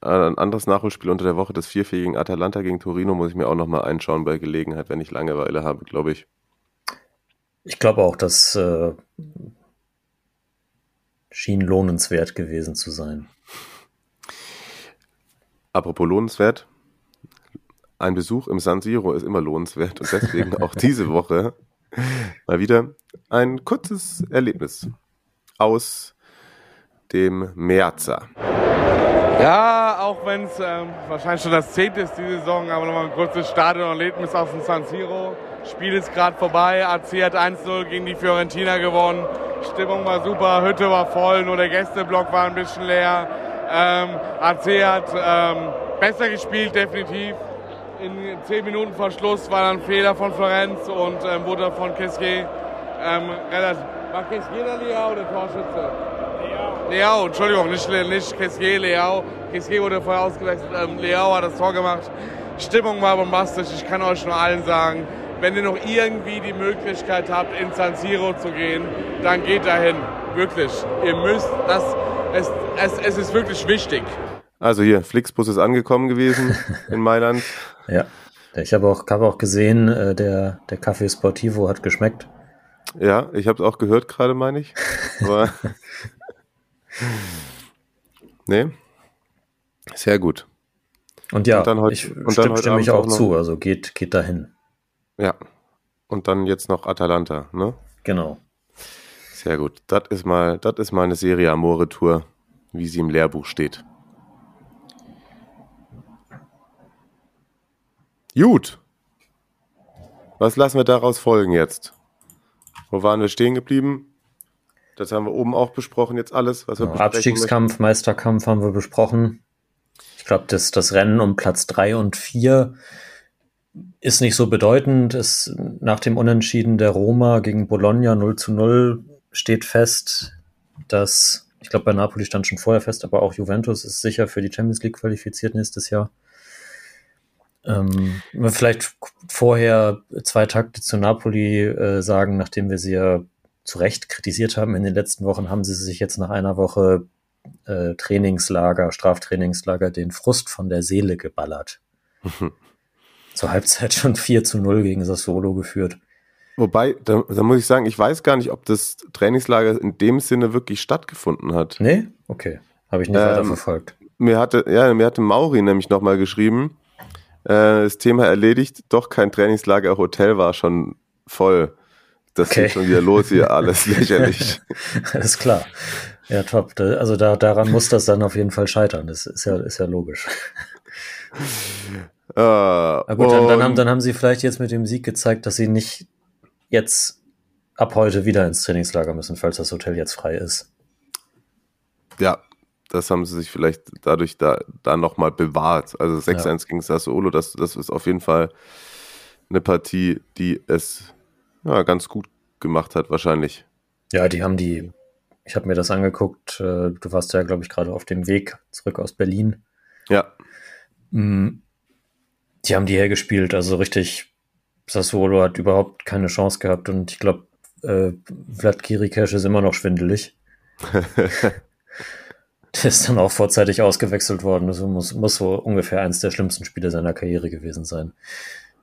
ein anderes Nachholspiel unter der Woche, das 4 gegen Atalanta gegen Torino, muss ich mir auch nochmal einschauen bei Gelegenheit, wenn ich Langeweile habe, glaube ich. ich glaube auch, das äh, schien lohnenswert gewesen zu sein. Apropos lohnenswert, ein Besuch im San Siro ist immer lohnenswert und deswegen auch diese Woche mal wieder ein kurzes Erlebnis aus dem Merzer. Ja, auch wenn es ähm, wahrscheinlich schon das zehnte ist die Saison, aber nochmal ein kurzes Stadionerlebnis aus dem San Siro. Spiel ist gerade vorbei, AC hat 1-0 gegen die Fiorentina gewonnen. Stimmung war super, Hütte war voll, nur der Gästeblock war ein bisschen leer. Ähm, AC hat ähm, besser gespielt, definitiv. In 10 Minuten vor Schluss war dann ein Fehler von Florenz und ähm, wurde von Kessie ähm, relativ. War Kessie der Leao oder Torschütze? Leao, Entschuldigung, nicht, nicht Kessier, Leao. Kessier wurde vorher ausgewechselt, ähm, Leao hat das Tor gemacht. Stimmung war bombastisch, ich kann euch nur allen sagen, wenn ihr noch irgendwie die Möglichkeit habt, in San Siro zu gehen, dann geht dahin. Wirklich. Ihr müsst, das, es, es, es ist wirklich wichtig. Also hier, Flixbus ist angekommen gewesen in Mailand. Ja, ich habe auch, hab auch gesehen, äh, der, der Café Sportivo hat geschmeckt. Ja, ich habe es auch gehört gerade, meine ich. Aber nee, sehr gut. Und ja, Und dann heute- ich und dann stimme, heute stimme ich auch auch zu, also geht, geht dahin. Ja. Und dann jetzt noch Atalanta, ne? Genau. Sehr gut. Das ist mal, das ist mal eine Serie Amore Tour, wie sie im Lehrbuch steht. Gut. Was lassen wir daraus folgen jetzt? Wo waren wir stehen geblieben? Das haben wir oben auch besprochen, jetzt alles, was wir ja, Abstiegskampf, Meisterkampf haben wir besprochen. Ich glaube, das, das Rennen um Platz 3 und 4 ist nicht so bedeutend. Es, nach dem Unentschieden der Roma gegen Bologna 0 zu 0 steht fest, dass, ich glaube, bei Napoli stand schon vorher fest, aber auch Juventus ist sicher für die Champions League qualifiziert nächstes Jahr. Ähm, vielleicht vorher zwei Takte zu Napoli äh, sagen, nachdem wir sie ja zu Recht kritisiert haben in den letzten Wochen, haben sie sich jetzt nach einer Woche äh, Trainingslager, Straftrainingslager, den Frust von der Seele geballert. Zur Halbzeit schon 4 zu 0 gegen Sassuolo geführt. Wobei, da, da, muss ich sagen, ich weiß gar nicht, ob das Trainingslager in dem Sinne wirklich stattgefunden hat. Nee? Okay. Habe ich nicht ähm, weiter verfolgt. Mir hatte, ja, mir hatte Mauri nämlich nochmal geschrieben, äh, das Thema erledigt, doch kein Trainingslager, Hotel war schon voll. Das okay. geht schon wieder los hier, alles lächerlich. alles klar. Ja, top. Also da, daran muss das dann auf jeden Fall scheitern. Das ist ja, ist ja logisch. Uh, Na gut, dann, dann, haben, dann haben sie vielleicht jetzt mit dem Sieg gezeigt, dass sie nicht jetzt ab heute wieder ins Trainingslager müssen, falls das Hotel jetzt frei ist. Ja, das haben sie sich vielleicht dadurch da, da nochmal bewahrt. Also 6-1 ja. gegen Sassuolo, das, das ist auf jeden Fall eine Partie, die es ja, ganz gut gemacht hat, wahrscheinlich. Ja, die haben die, ich habe mir das angeguckt, äh, du warst ja, glaube ich, gerade auf dem Weg zurück aus Berlin. Ja. Mm, die haben die hergespielt, also richtig, Sassuolo hat überhaupt keine Chance gehabt und ich glaube, äh, Vlad Kirikesh ist immer noch schwindelig. Der ist dann auch vorzeitig ausgewechselt worden. Das muss, muss so ungefähr eins der schlimmsten Spiele seiner Karriere gewesen sein.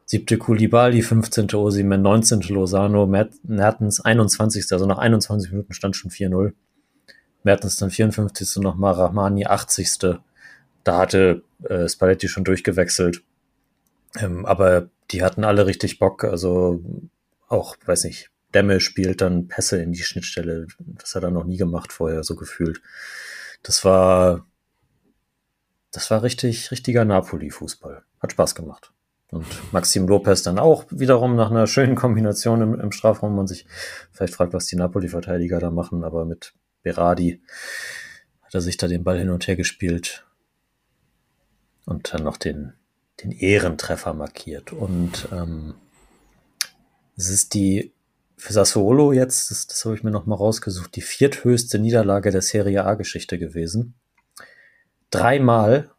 Siebte Kulibali, 15. Osimen, 19. Lozano, Mertens 21. Also nach 21 Minuten stand schon 4-0. Mertens dann 54. nochmal, Rahmani 80. Da hatte äh, Spalletti schon durchgewechselt. Ähm, aber die hatten alle richtig Bock. Also auch, weiß nicht, Dämme spielt dann Pässe in die Schnittstelle. Das hat er noch nie gemacht vorher, so gefühlt. Das war, das war richtig, richtiger Napoli-Fußball. Hat Spaß gemacht. Und Maxim Lopez dann auch wiederum nach einer schönen Kombination im, im Strafraum. Man sich vielleicht fragt, was die Napoli-Verteidiger da machen, aber mit Berardi hat er sich da den Ball hin und her gespielt und dann noch den, den Ehrentreffer markiert. Und ähm, es ist die für Sassuolo jetzt, das, das habe ich mir nochmal rausgesucht, die vierthöchste Niederlage der Serie A-Geschichte gewesen. Dreimal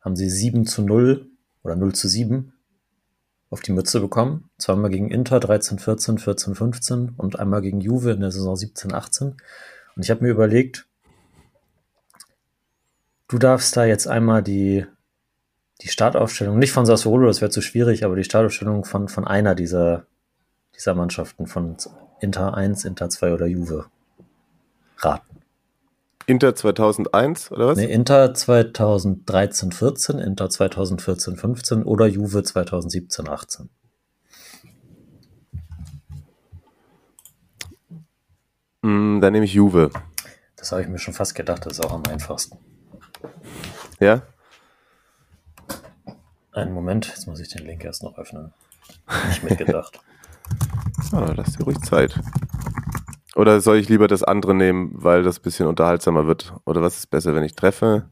haben sie 7 zu 0 oder 0 zu 7 auf die Mütze bekommen. Zweimal gegen Inter 13, 14, 14, 15 und einmal gegen Juve in der Saison 17, 18. Und ich habe mir überlegt, du darfst da jetzt einmal die, die Startaufstellung, nicht von Sassuolo, das wäre zu schwierig, aber die Startaufstellung von, von einer dieser dieser Mannschaften von Inter 1, Inter 2 oder Juve raten? Inter 2001 oder was? Nee, Inter 2013, 14, Inter 2014, 15 oder Juve 2017, 18. Mm, dann nehme ich Juve. Das habe ich mir schon fast gedacht, das ist auch am einfachsten. Ja? Einen Moment, jetzt muss ich den Link erst noch öffnen. Nicht mitgedacht. Ah, lass dir ruhig Zeit. Oder soll ich lieber das andere nehmen, weil das ein bisschen unterhaltsamer wird? Oder was ist besser, wenn ich treffe?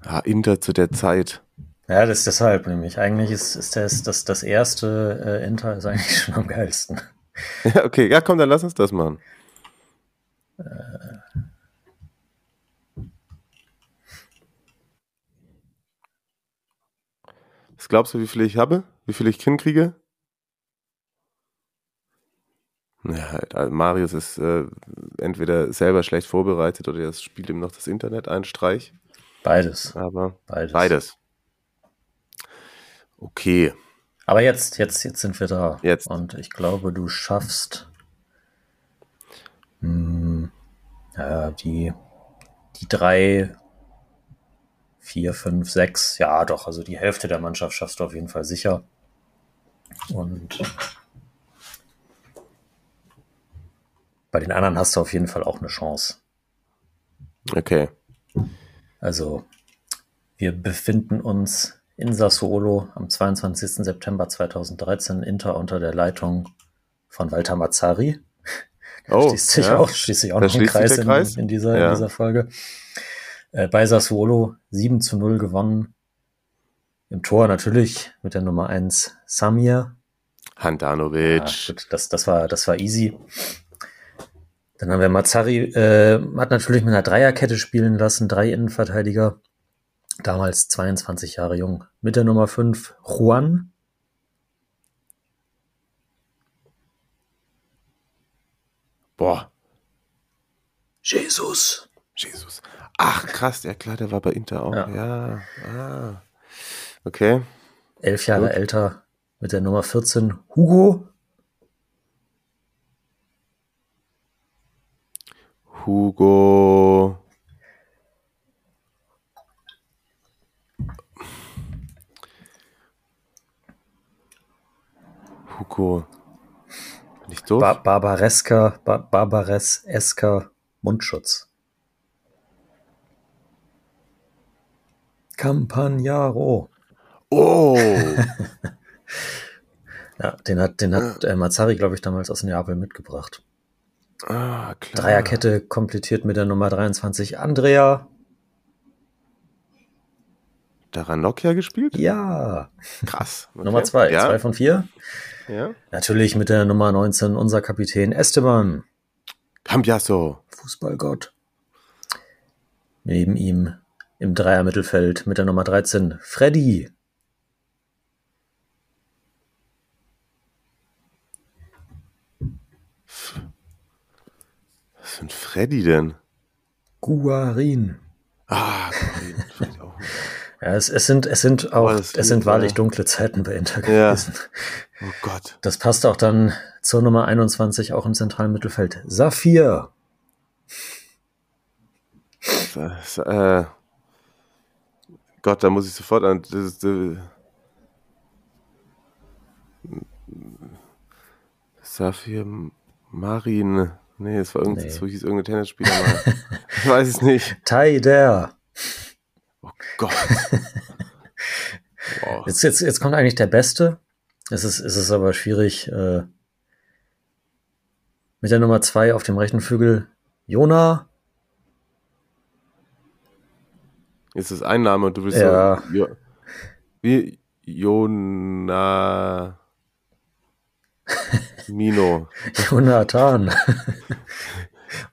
Ah, Inter zu der Zeit. Ja, das ist deshalb nämlich. Eigentlich ist, ist das, das, das erste äh, Inter ist eigentlich schon am geilsten. Ja, okay. Ja, komm, dann lass uns das machen. Äh. Was glaubst du, wie viel ich habe? Wie viel ich hinkriege? Ja, also Marius ist äh, entweder selber schlecht vorbereitet oder das spielt ihm noch das Internet einen Streich. Beides. Aber beides. Beides. Okay. Aber jetzt, jetzt, jetzt sind wir da. Jetzt. Und ich glaube, du schaffst mh, hm, ja, die, die drei, vier, fünf, sechs, ja doch, also die Hälfte der Mannschaft schaffst du auf jeden Fall sicher. Und Bei den anderen hast du auf jeden Fall auch eine Chance. Okay. Also, wir befinden uns in Sassuolo am 22. September 2013 Inter unter der Leitung von Walter Mazzari. Oh, schließt sich ja. auch, schließt sich auch Da noch ein Kreis, Kreis. In, in, dieser, Ja. in dieser Folge. Äh, bei Sassuolo 7 zu 0 gewonnen. Im Tor natürlich mit der Nummer 1 Samir. Ja, Handanovic. gut, das, das, war, das war easy. Dann haben wir Mazzari, äh, hat natürlich mit einer Dreierkette spielen lassen, drei Innenverteidiger, damals 22 Jahre jung. Mit der Nummer 5 Juan, Boah, Jesus. Jesus. Ach, krass, ja klar, der war bei Inter auch. Ja. Ja. Ah. Okay. elf Jahre Gut. älter, mit der Nummer 14 Hugo, Hugo. Hugo. Nicht doof? ba Barbareska, ba Barbareska Mundschutz. Campagnaro. oh! Ja, den hat, den hat äh, Mazzari, glaube ich, damals aus Neapel mitgebracht. Ah, klar. Dreierkette komplettiert mit der Nummer 23 Andrea. Da Ranocchia gespielt? Ja. Krass. Okay. Nummer 2, Ja. zwei von vier. ja. Natürlich mit der Nummer 19 unser Kapitän Esteban. Cambiasso. Fußballgott. Neben ihm im Dreier-Mittelfeld mit der Nummer 13 Freddy. Für ein Freddy denn? Guarin. Ah, auch. Ja, es, es sind, es sind auch, Oh, das es sind wahrlich ja. dunkle Zeiten bei Inter Ja. gewesen. Oh Gott. Das passt auch dann zur Nummer 21 auch im zentralen Mittelfeld. Saphir. Das, äh, Gott, da muss ich sofort an. Das, ist, äh, Safir Marin. Nee, es war irgendwie, Nee. so hieß irgendein Tennisspieler mal. ich weiß es nicht. Taider. Oh Gott. Wow. Jetzt, jetzt, jetzt kommt eigentlich der Beste. Es ist, es ist aber schwierig. Äh, mit der Nummer 2 auf dem rechten Flügel Jona. Ist das ein Name und du willst Ja. so. Jo, wie? Jona. Mino. Jonathan.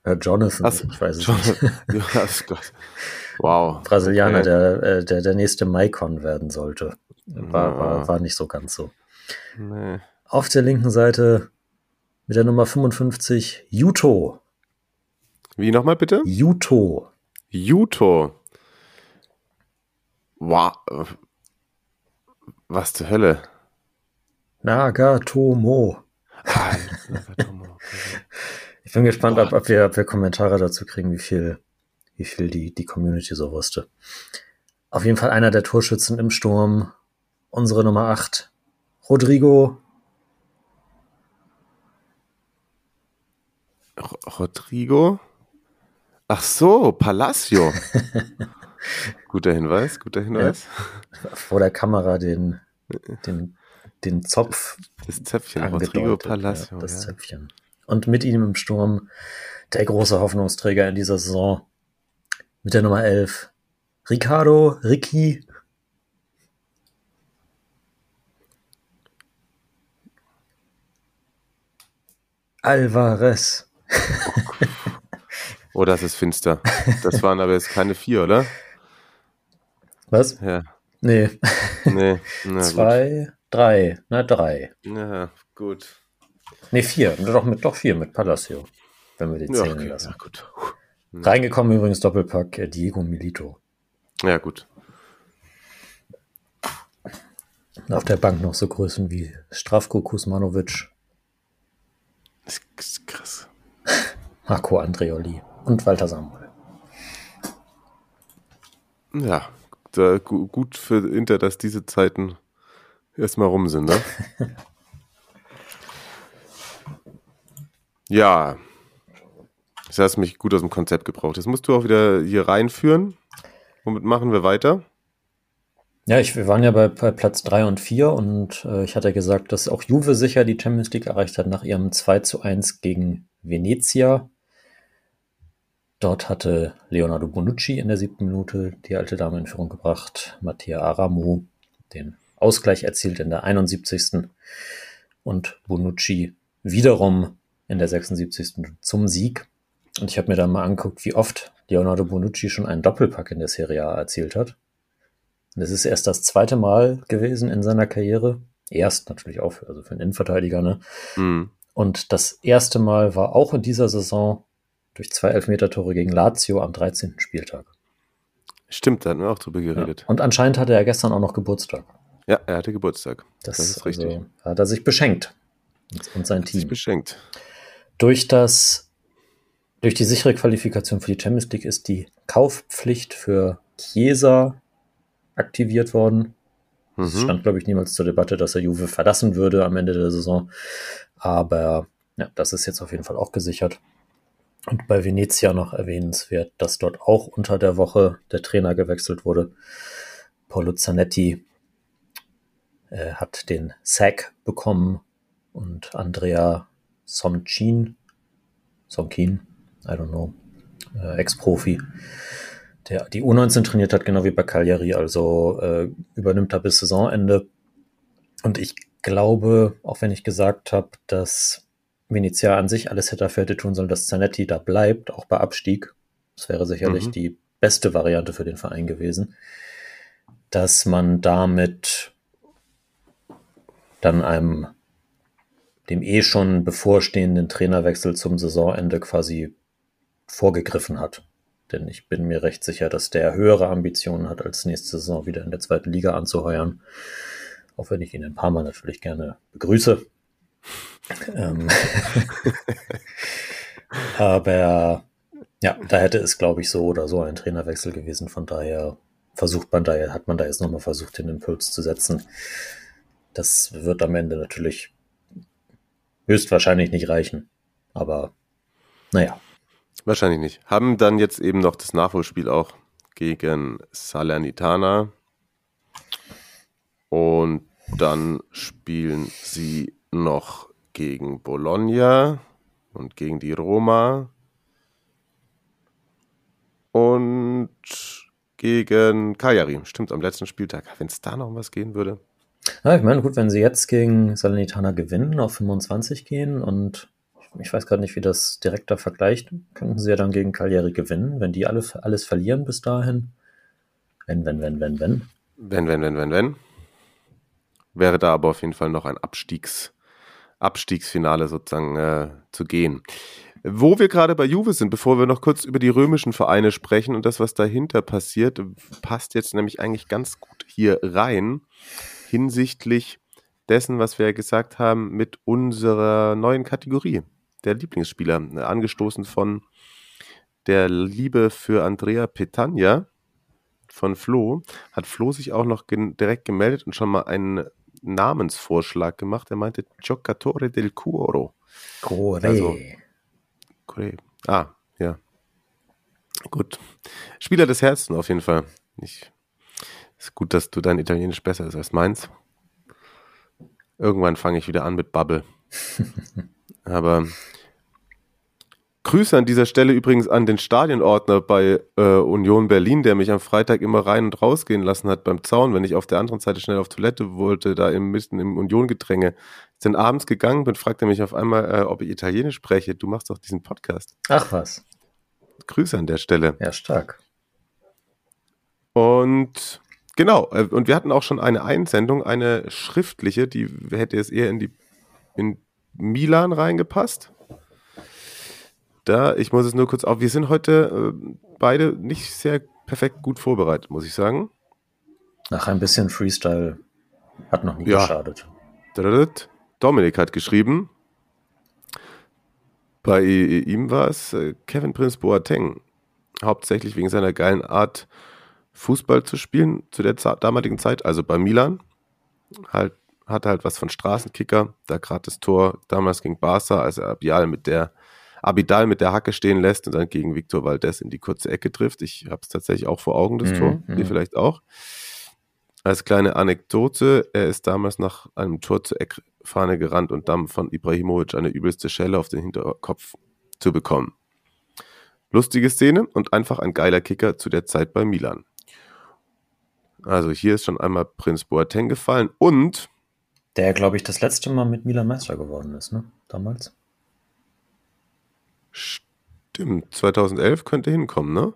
Oder Jonathan. Ach ich weiß es John- nicht. Ja, Gott. Wow. Brasilianer, Okay. der, äh, der der nächste Maicon werden sollte. War, Ja. war, war nicht so ganz so. Nee. Auf der linken Seite mit der Nummer 55 Yuto. Wie nochmal bitte? Yuto. Juto. Wow. Was zur Hölle? Nagatomo. Ah, Ich bin gespannt, ob, ob, wir, ob wir Kommentare dazu kriegen, wie viel, wie viel die, die Community so wusste. Auf jeden Fall einer der Torschützen im Sturm. Unsere Nummer 8. Rodrigo. Rodrigo? Ach so, Palacio. guter Hinweis, guter Hinweis. vor der Kamera den, den, den Zopf Das angedeutet. Rodrigo Palacio. ja, das ja. Zöpfchen. Und mit ihm im Sturm der große Hoffnungsträger in dieser Saison mit der Nummer 11. Ricardo, Ricky. Alvarez. Oh, das ist finster. Das waren aber jetzt keine vier, oder? Was? Ja. Nee, Nee. Na, zwei, drei. Na, drei. Gut. Ja, gut. Nee, vier. Doch, mit, doch vier mit Palacio. Wenn wir die Ja, zählen okay, lassen. ja, gut. Reingekommen übrigens Doppelpack äh, Diego Milito. Ja, gut. Auf der Bank noch so Größen wie Stravko Kuzmanovic, Das ist krass. Marco Andreoli und Walter Samuel. Ja, da, gu- gut für Inter, dass diese Zeiten erstmal rum sind, ne? ja. Das hast mich gut aus dem Konzept gebraucht. Jetzt musst du auch wieder hier reinführen. Womit machen wir weiter? Ja, ich, wir waren ja bei, bei Platz 3 und 4 und äh, ich hatte gesagt, dass auch Juve sicher die Champions League erreicht hat nach ihrem 2 zu 1 gegen Venezia. Dort hatte Leonardo Bonucci in der siebten Minute die alte Dame in Führung gebracht, Mattia Aramu den Ausgleich erzielt in der 71. und Bonucci wiederum in der 76. zum Sieg. Und ich habe mir dann mal angeguckt, wie oft Leonardo Bonucci schon einen Doppelpack in der Serie A erzielt hat. Und es ist erst das zweite Mal gewesen in seiner Karriere. Erst natürlich auch für, also für einen Innenverteidiger, ne? Mhm. Und das erste Mal war auch in dieser Saison durch zwei Elfmeter-Tore gegen Lazio am 13. Spieltag. Stimmt, da hatten wir auch drüber geredet. Ja. Und anscheinend hatte er gestern auch noch Geburtstag. Ja, er hatte Geburtstag. Das, Das ist richtig. Also, hat er sich beschenkt. Und- sein Hat sich Team. beschenkt. Durch das, durch die sichere Qualifikation für die Champions League ist die Kaufpflicht für Chiesa aktiviert worden. Es Mhm. stand, glaube ich, niemals zur Debatte, dass er Juve verlassen würde am Ende der Saison. Aber ja, das ist jetzt auf jeden Fall auch gesichert. Und bei Venezia noch erwähnenswert, dass dort auch unter der Woche der Trainer gewechselt wurde. Paulo Zanetti äh, hat den Sack bekommen und Andrea Somcin, Somkin, I don't know, äh, Ex-Profi, der die U19 trainiert hat, genau wie bei Cagliari, also äh, übernimmt er bis Saisonende. Und ich glaube, auch wenn ich gesagt habe, dass Venezia an sich alles hätte dafür hätte tun sollen, dass Zanetti da bleibt, auch bei Abstieg. Das wäre sicherlich Mhm. die beste Variante für den Verein gewesen, dass man damit dann einem dem eh schon bevorstehenden Trainerwechsel zum Saisonende quasi vorgegriffen hat. Denn ich bin mir recht sicher, dass der höhere Ambitionen hat, als nächste Saison wieder in der zweiten Liga anzuheuern. Auch wenn ich ihn ein paar Mal natürlich gerne begrüße. ähm, aber ja, da hätte es, glaube ich, so oder so ein Trainerwechsel gewesen. Von daher versucht man da, hat man da jetzt nochmal versucht, den Impuls zu setzen. Das wird am Ende natürlich höchstwahrscheinlich nicht reichen. Aber naja, Wahrscheinlich nicht. Haben dann jetzt eben noch das Nachholspiel auch gegen Salernitana. Und dann spielen sie noch gegen Bologna und gegen die Roma. Und gegen Cagliari. Stimmt, am letzten Spieltag. Wenn es da noch was gehen würde. Ja, ich meine, gut, wenn sie jetzt gegen Salernitana gewinnen, auf 25 gehen und ich weiß gerade nicht, wie das direkter vergleicht, könnten sie ja dann gegen Cagliari gewinnen, wenn die alle, alles verlieren bis dahin. Wenn, wenn, wenn, wenn, wenn. Wenn, wenn, wenn, wenn, wenn. Wäre da aber auf jeden Fall noch ein Abstiegs, Abstiegsfinale sozusagen äh, zu gehen. Wo wir gerade bei Juve sind, bevor wir noch kurz über die römischen Vereine sprechen und das, was dahinter passiert, passt jetzt nämlich eigentlich ganz gut hier rein hinsichtlich dessen, was wir ja gesagt haben mit unserer neuen Kategorie, der Lieblingsspieler, angestoßen von der Liebe für Andrea Petagna von Flo, hat Flo sich auch noch gen direkt gemeldet und schon mal einen Namensvorschlag gemacht. Er meinte Giocatore del Cuoro. Corre. Also- Corre. Ah, ja. Gut. Spieler des Herzens auf jeden Fall. Ich, ist gut, dass du dein Italienisch besser ist als meins. Irgendwann fange ich wieder an mit Bubble. Aber Grüße an dieser Stelle übrigens an den Stadionordner bei äh, Union Berlin, der mich am Freitag immer rein und rausgehen lassen hat beim Zaun, wenn ich auf der anderen Seite schnell auf Toilette wollte, da im Misten im Union-Gedränge. Ist dann abends gegangen bin, fragte mich auf einmal, äh, ob ich Italienisch spreche. Du machst doch diesen Podcast. Ach was. Grüße an der Stelle. Ja, stark. Und genau, äh, und wir hatten auch schon eine Einsendung, eine schriftliche, die hätte jetzt eher in die in Milan reingepasst. Da, ich muss es nur kurz auf. Wir sind heute äh, beide nicht sehr perfekt gut vorbereitet, muss ich sagen. Nach ein bisschen Freestyle hat noch nie Ja. geschadet. Dominik hat geschrieben. Bei ihm war es äh, Kevin Prince Boateng. Hauptsächlich wegen seiner geilen Art, Fußball zu spielen zu der damaligen Zeit, also bei Milan. Halt, hatte halt was von Straßenkicker, da gerade das Tor damals gegen Barca, als er Abidal mit der Abidal mit der Hacke stehen lässt und dann gegen Victor Valdez in die kurze Ecke trifft. Ich habe es tatsächlich auch vor Augen, das Mhm, Tor. mhm. Ihr vielleicht auch. Als kleine Anekdote, er ist damals nach einem Tor zur Eckfahne gerannt und dann von Ibrahimovic eine übelste Schelle auf den Hinterkopf zu bekommen. Lustige Szene und einfach ein geiler Kicker zu der Zeit bei Milan. Also hier ist schon einmal Prinz Boateng gefallen und Der, glaube ich, das letzte Mal mit Milan Meister geworden ist, ne? Damals. stimmt, 2011 könnte hinkommen, ne?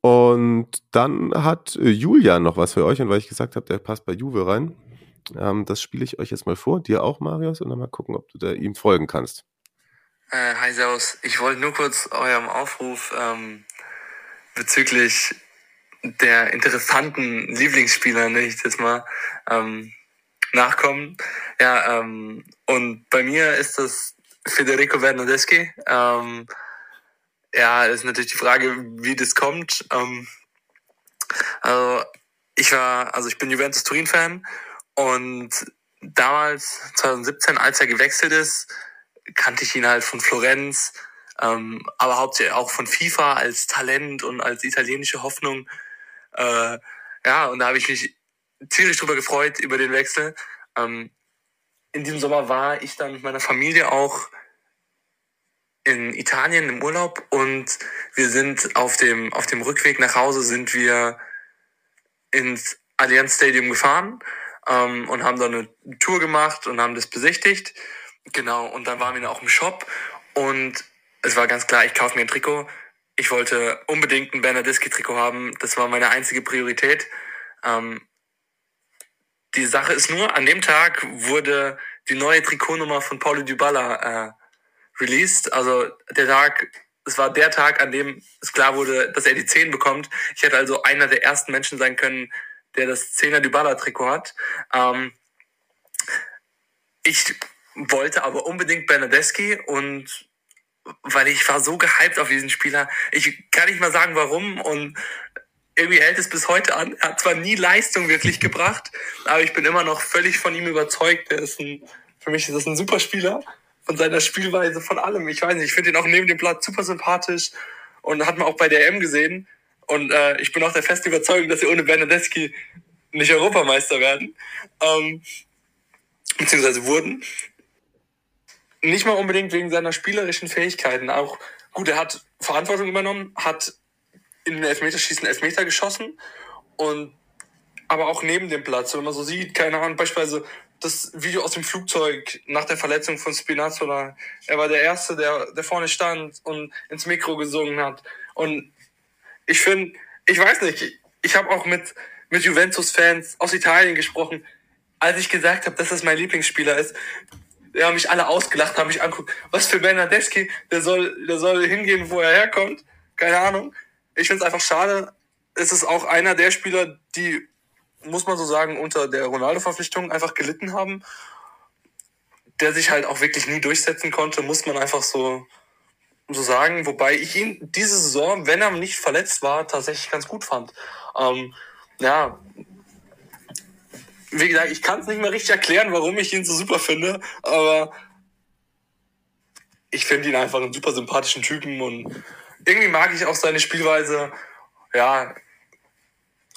Und dann hat äh, Julian noch was für euch und weil ich gesagt habe, der passt bei Juve rein, ähm, das spiele ich euch jetzt mal vor, dir auch, Marius, und dann mal gucken, ob du da ihm folgen kannst. Äh, hi Servus, ich wollte nur kurz eurem Aufruf ähm, bezüglich der interessanten Lieblingsspieler, nenne ich jetzt mal, ähm, nachkommen. Ja, ähm, und bei mir ist das Federico Bernardeschi. Ähm, ja, ist natürlich die Frage, wie das kommt. Ähm, also ich war, also ich bin Juventus Turin-Fan und damals, 2017, als er gewechselt ist, kannte ich ihn halt von Florenz, ähm, aber hauptsächlich auch von FIFA als Talent und als italienische Hoffnung. Äh, ja, und da habe ich mich tierisch drüber gefreut über den Wechsel. Ähm, in diesem Sommer war ich dann mit meiner Familie auch in Italien im Urlaub und wir sind auf dem, auf dem Rückweg nach Hause sind wir ins Allianz Stadium gefahren ähm, und haben da eine Tour gemacht und haben das besichtigt. Genau, und dann waren wir auch im Shop und es war ganz klar, ich kaufe mir ein Trikot. Ich wollte unbedingt ein Bernardeschi-Trikot haben. Das war meine einzige Priorität. Ähm, die Sache ist nur, an dem Tag wurde die neue Trikotnummer von Paulo Dybala äh, released. Also der Tag, es war der Tag, an dem es klar wurde, dass er die 10 bekommt. Ich hätte also einer der ersten Menschen sein können, der das 10er Dybala-Trikot hat. Ähm, ich wollte aber unbedingt Bernadeschi und weil ich war so gehypt auf diesen Spieler. Ich kann nicht mal sagen, warum und irgendwie hält es bis heute an. Er hat zwar nie Leistung wirklich gebracht, aber ich bin immer noch völlig von ihm überzeugt. Er ist ein, für mich ist das ein super Spieler von seiner Spielweise, von allem. Ich weiß nicht, ich finde ihn auch neben dem Platz super sympathisch und hat man auch bei der M gesehen. Und äh, ich bin auch der festen Überzeugung, dass sie ohne Bernadeschi nicht Europameister werden. Ähm, beziehungsweise wurden. Nicht mal unbedingt wegen seiner spielerischen Fähigkeiten. Auch gut, er hat Verantwortung übernommen, hat in den Elfmeterschießen Elfmeter geschossen und aber auch neben dem Platz, wenn man so sieht, keine Ahnung, beispielsweise das Video aus dem Flugzeug nach der Verletzung von Spinazzola. Er war der Erste, der, der vorne stand und ins Mikro gesungen hat. Und ich finde, ich weiß nicht, ich habe auch mit, mit Juventus-Fans aus Italien gesprochen, als ich gesagt habe, dass das mein Lieblingsspieler ist. Die haben mich alle ausgelacht, haben mich angeguckt. Was für Bernardeschi, der soll, der soll hingehen, wo er herkommt. Keine Ahnung. Ich finde es einfach schade. Es ist auch einer der Spieler, die muss man so sagen, unter der Ronaldo-Verpflichtung einfach gelitten haben, der sich halt auch wirklich nie durchsetzen konnte, muss man einfach so, so sagen. Wobei ich ihn diese Saison, wenn er nicht verletzt war, tatsächlich ganz gut fand. Ähm, ja, wie gesagt, ich kann es nicht mehr richtig erklären, warum ich ihn so super finde, aber ich finde ihn einfach einen super sympathischen Typen und irgendwie mag ich auch seine Spielweise. Ja,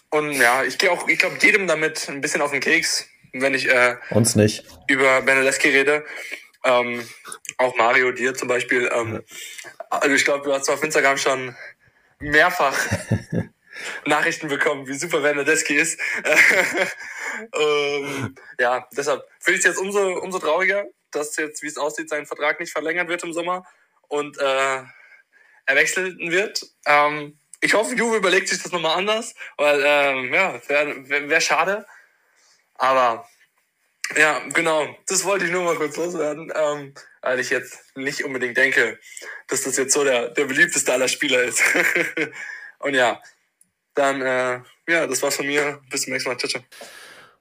und ja, ich gehe auch, ich glaube, jedem damit ein bisschen auf den Keks, wenn ich äh, Uns nicht. über Benedeschi rede. Ähm, auch Mario, dir zum Beispiel. Ähm, also ich glaube, du hast auf Instagram schon mehrfach Nachrichten bekommen, wie super Bernadeschi ist. ähm, ja, deshalb finde ich es jetzt umso, umso trauriger, dass jetzt, wie es aussieht, sein Vertrag nicht verlängert wird im Sommer und äh, er wechseln wird. Ähm, ich hoffe, Juve überlegt sich das nochmal anders, weil ähm, ja, wäre wär, wär schade. Aber ja, genau, das wollte ich nur mal kurz loswerden, ähm, weil ich jetzt nicht unbedingt denke, dass das jetzt so der, der beliebteste aller Spieler ist. Und ja, dann, äh, ja, das war's von mir. Bis zum nächsten Mal. Ciao, ciao.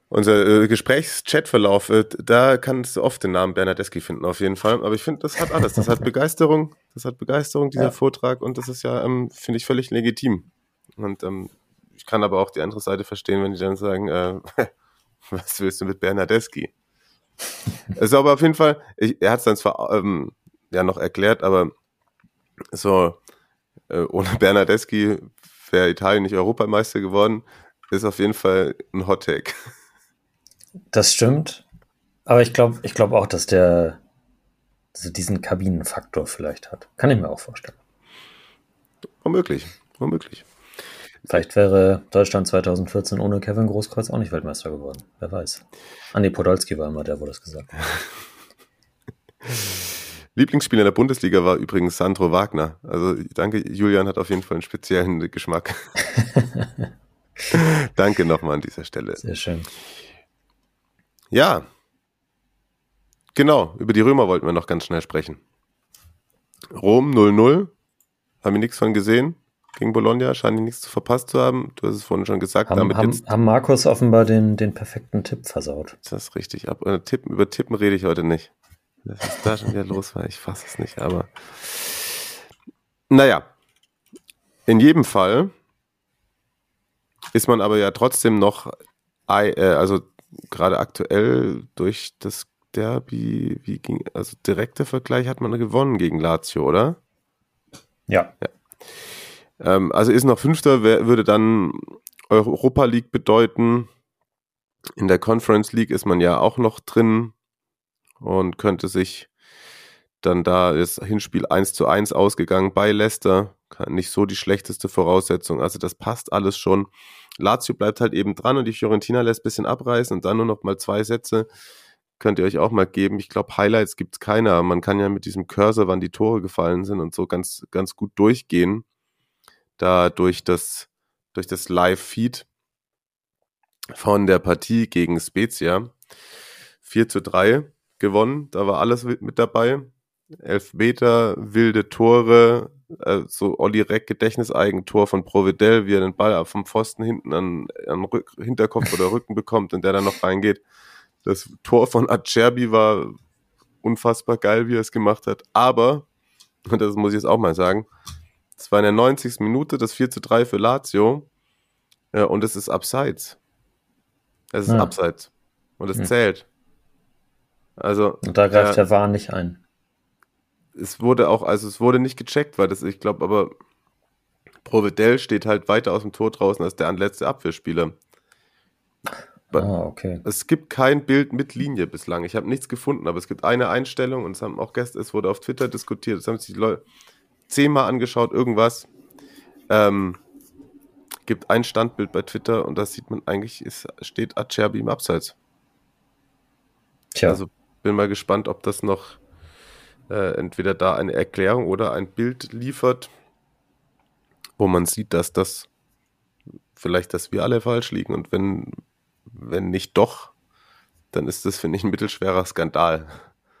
Unser äh, Gesprächs-Chatverlauf, äh, da kannst du oft den Namen Bernadeschi finden, auf jeden Fall. Aber ich finde, das hat alles. Das hat Begeisterung, das hat Begeisterung, dieser Ja. Vortrag, und das ist ja, ähm, finde ich, völlig legitim. Und ähm, ich kann aber auch die andere Seite verstehen, wenn die dann sagen, äh, was willst du mit Bernadeschi? Also aber auf jeden Fall, ich, er hat es dann zwar ähm, ja noch erklärt, aber so äh, ohne Bernadeschi wäre Italien nicht Europameister geworden. ist auf jeden Fall ein Hot Take. Das stimmt. Aber ich glaube ich glaub auch, dass der also diesen Kabinenfaktor vielleicht hat. Kann ich mir auch vorstellen. Womöglich, womöglich. Vielleicht wäre Deutschland 2014 ohne Kevin Großkreuz auch nicht Weltmeister geworden. Wer weiß. Andi Podolski war immer der, wo das gesagt hat. Lieblingsspieler der Bundesliga war übrigens Sandro Wagner. Also danke, Julian hat auf jeden Fall einen speziellen Geschmack. danke nochmal an dieser Stelle. Sehr schön. Ja. Genau, über die Römer wollten wir noch ganz schnell sprechen. Rom 0-0. Haben wir nichts von gesehen. Gegen Bologna scheinen die nichts zu verpasst zu haben. Du hast es vorhin schon gesagt. Haben, damit haben, jetzt, haben Markus offenbar den, den perfekten Tipp versaut. ist das richtig? Ab, äh, Tippen, über Tippen rede ich heute nicht. Ist da schon wieder los war, ich fasse es nicht, aber. Naja. In jedem Fall ist man aber ja trotzdem noch, äh, also gerade aktuell durch das Derby, wie ging, also direkter Vergleich hat man gewonnen gegen Lazio, oder? Ja. Ähm, also ist noch Fünfter, würde dann Europa League bedeuten. In der Conference League ist man ja auch noch drin und könnte sich dann da das Hinspiel 1 zu 1 ausgegangen bei Leicester. Nicht so die schlechteste Voraussetzung. Also das passt alles schon. Lazio bleibt halt eben dran und die Fiorentina lässt ein bisschen abreißen und dann nur noch mal zwei Sätze. Könnt ihr euch auch mal geben. Ich glaube, Highlights gibt's keine. aber Man kann ja mit diesem Cursor, wann die Tore gefallen sind und so ganz, ganz gut durchgehen. Da durch das, durch das Live-Feed von der Partie gegen Spezia. 4 zu 3 gewonnen. Da war alles mit dabei. Elfmeter, wilde Tore, äh, so Olli Reck Gedächtniseigentor von Providel, wie er den Ball vom Pfosten hinten an, an Rück, Hinterkopf oder Rücken bekommt und der dann noch reingeht. Das Tor von Acerbi war unfassbar geil, wie er es gemacht hat. Aber, und das muss ich jetzt auch mal sagen, es war in der 90. Minute das 4 zu 3 für Lazio äh, und es ist Abseits. Es ist Ja. Abseits. Und es Hm. zählt. Also, Und da greift äh, der Wahn nicht ein. es wurde auch, also es wurde nicht gecheckt, weil das, ich glaube, aber Providel steht halt weiter aus dem Tor draußen als der letzte Abwehrspieler. Ah, okay. Es gibt kein Bild mit Linie bislang. Ich habe nichts gefunden, aber es gibt eine Einstellung und es haben auch gestern, es wurde auf Twitter diskutiert, es haben sich die Leute zehnmal angeschaut, irgendwas. Ähm, gibt ein Standbild bei Twitter und da sieht man eigentlich, ist, steht Acerbi im Abseits. Tja, Also bin mal gespannt, ob das noch äh, entweder da eine Erklärung oder ein Bild liefert, wo man sieht, dass das vielleicht, dass wir alle falsch liegen und wenn, wenn nicht doch, dann ist das, finde ich, ein mittelschwerer Skandal.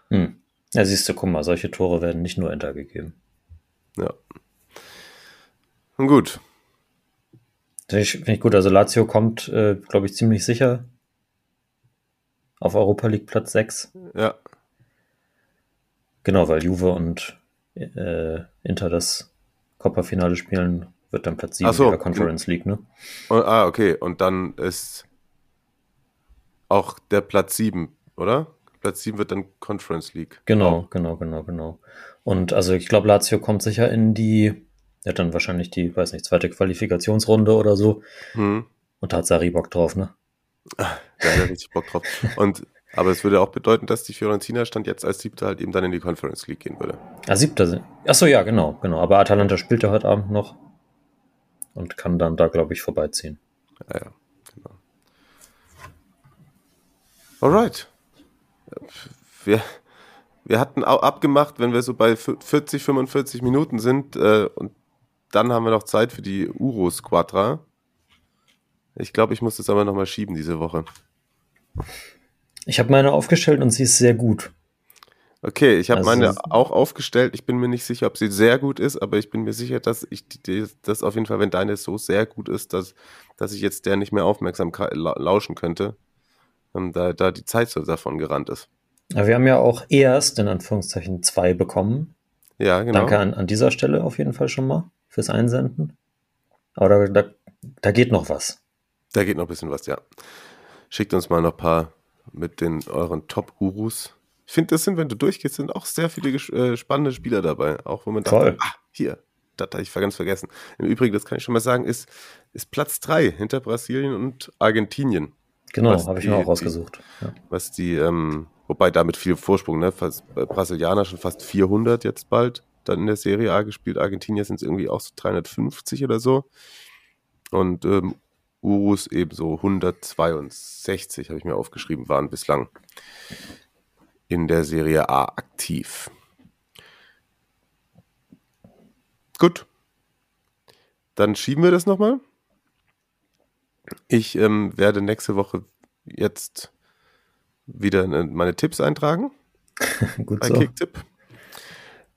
hm. ja, siehst du, guck mal, solche Tore werden nicht nur Enter gegeben. Ja. Nun gut. Finde ich, finde ich gut. Also Lazio kommt, äh, glaube ich, ziemlich sicher auf Europa League Platz 6. Ja. Genau, weil Juve und äh, Inter das Coppa-Finale spielen, wird dann Platz 7 Ach so. der Conference League, ne? Und, ah, okay. Und dann ist auch der Platz 7, oder? Platz 7 wird dann Conference League. Genau, genau, genau, genau. Und also ich glaube, Lazio kommt sicher in die, ja dann wahrscheinlich die, weiß nicht, zweite Qualifikationsrunde oder so. Hm. Und da hat Sari Bock drauf, ne? Da hat er richtig Bock drauf. Und, aber es würde auch bedeuten, dass die Fiorentina stand jetzt als Siebter halt eben dann in die Conference League gehen würde. Ah, siebter sind. Achso, ja, genau, genau. Aber Atalanta spielt ja heute Abend noch und kann dann da, glaube ich, vorbeiziehen. Ja, ja, genau. Alright. Wir, wir hatten auch abgemacht, wenn wir so bei 40, 45 Minuten sind äh, und dann haben wir noch Zeit für die Uro Squadra. Ich glaube, ich muss das aber nochmal schieben diese Woche. Ich habe meine aufgestellt und sie ist sehr gut. Okay, ich habe Also- meine auch aufgestellt. Ich bin mir nicht sicher, ob sie sehr gut ist, aber ich bin mir sicher, dass ich das auf jeden Fall, wenn deine so sehr gut ist, dass, dass ich jetzt der nicht mehr aufmerksam lauschen könnte, ähm, da, da die Zeit so davon gerannt ist. Aber wir haben ja auch erst, in Anführungszeichen, zwei bekommen. Ja, genau. Danke an, an dieser Stelle auf jeden Fall schon mal fürs Einsenden. Aber da, da, da geht noch was. Da geht noch ein bisschen was, ja. Schickt uns mal noch ein paar mit den euren Top-Urus. Ich finde, das sind, wenn du durchgehst, sind auch sehr viele äh, spannende Spieler dabei. Auch wo man dachte, ah, hier, das hatte ich ganz vergessen. Im Übrigen, das kann ich schon mal sagen, ist, ist Platz 3 hinter Brasilien und Argentinien. Genau, habe ich mir auch rausgesucht. Ja. Was die, ähm, wobei damit viel Vorsprung, ne? Fast, äh, Brasilianer schon fast 400 jetzt bald, dann in der Serie A gespielt. Argentinier sind es irgendwie auch so 350 oder so. Und ähm, Urus ebenso 162, habe ich mir aufgeschrieben, waren bislang in der Serie A aktiv. Gut. Dann schieben wir das nochmal. Ich ähm, werde nächste Woche jetzt wieder ne- meine Tipps eintragen. Gut Bei so. Kicktipp.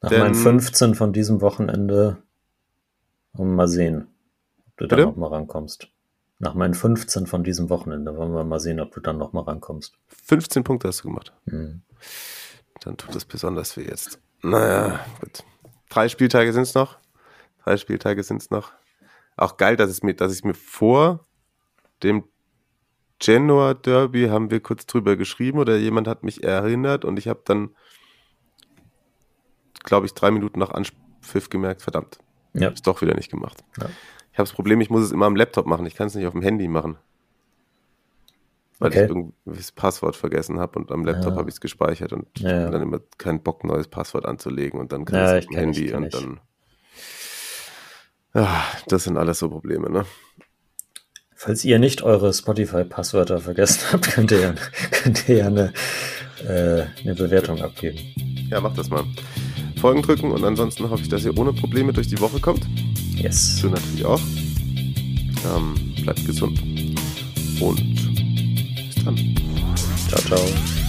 Nach Denn- meinen 15 von diesem Wochenende wir mal sehen, ob du da Bitte? noch mal rankommst. Nach meinen 15 von diesem Wochenende wollen wir mal sehen, ob du dann noch mal rankommst. 15 Punkte hast du gemacht. Hm. Dann tut das besonders weh jetzt. Naja, gut. Drei Spieltage sind es noch. Drei Spieltage sind es noch. Auch geil, dass es mir, dass ich mir vor dem Genoa Derby haben wir kurz drüber geschrieben oder jemand hat mich erinnert und ich habe dann, glaube ich, drei Minuten nach Anpfiff gemerkt, verdammt, Ja. ist doch wieder nicht gemacht. Ja. Ich habe das Problem, ich muss es immer am Laptop machen. Ich kann es nicht auf dem Handy machen. Weil Okay. ich irgendwie das Passwort vergessen habe und am Laptop Ja. habe ich es gespeichert und Ja, dann immer keinen Bock, ein neues Passwort anzulegen und dann kann Ja, ich ich es kenn ich, Handy kenn und ich. dann. Ah, das sind alles so Probleme, ne? Falls ihr nicht eure Spotify-Passwörter vergessen habt, könnt ihr ja, könnt ihr ja eine, äh, eine Bewertung abgeben. Ja, macht das mal. Folgen drücken und ansonsten hoffe ich, dass ihr ohne Probleme durch die Woche kommt. Yes. Du natürlich auch. Ähm, bleibt gesund und bis dann. Ciao, ciao.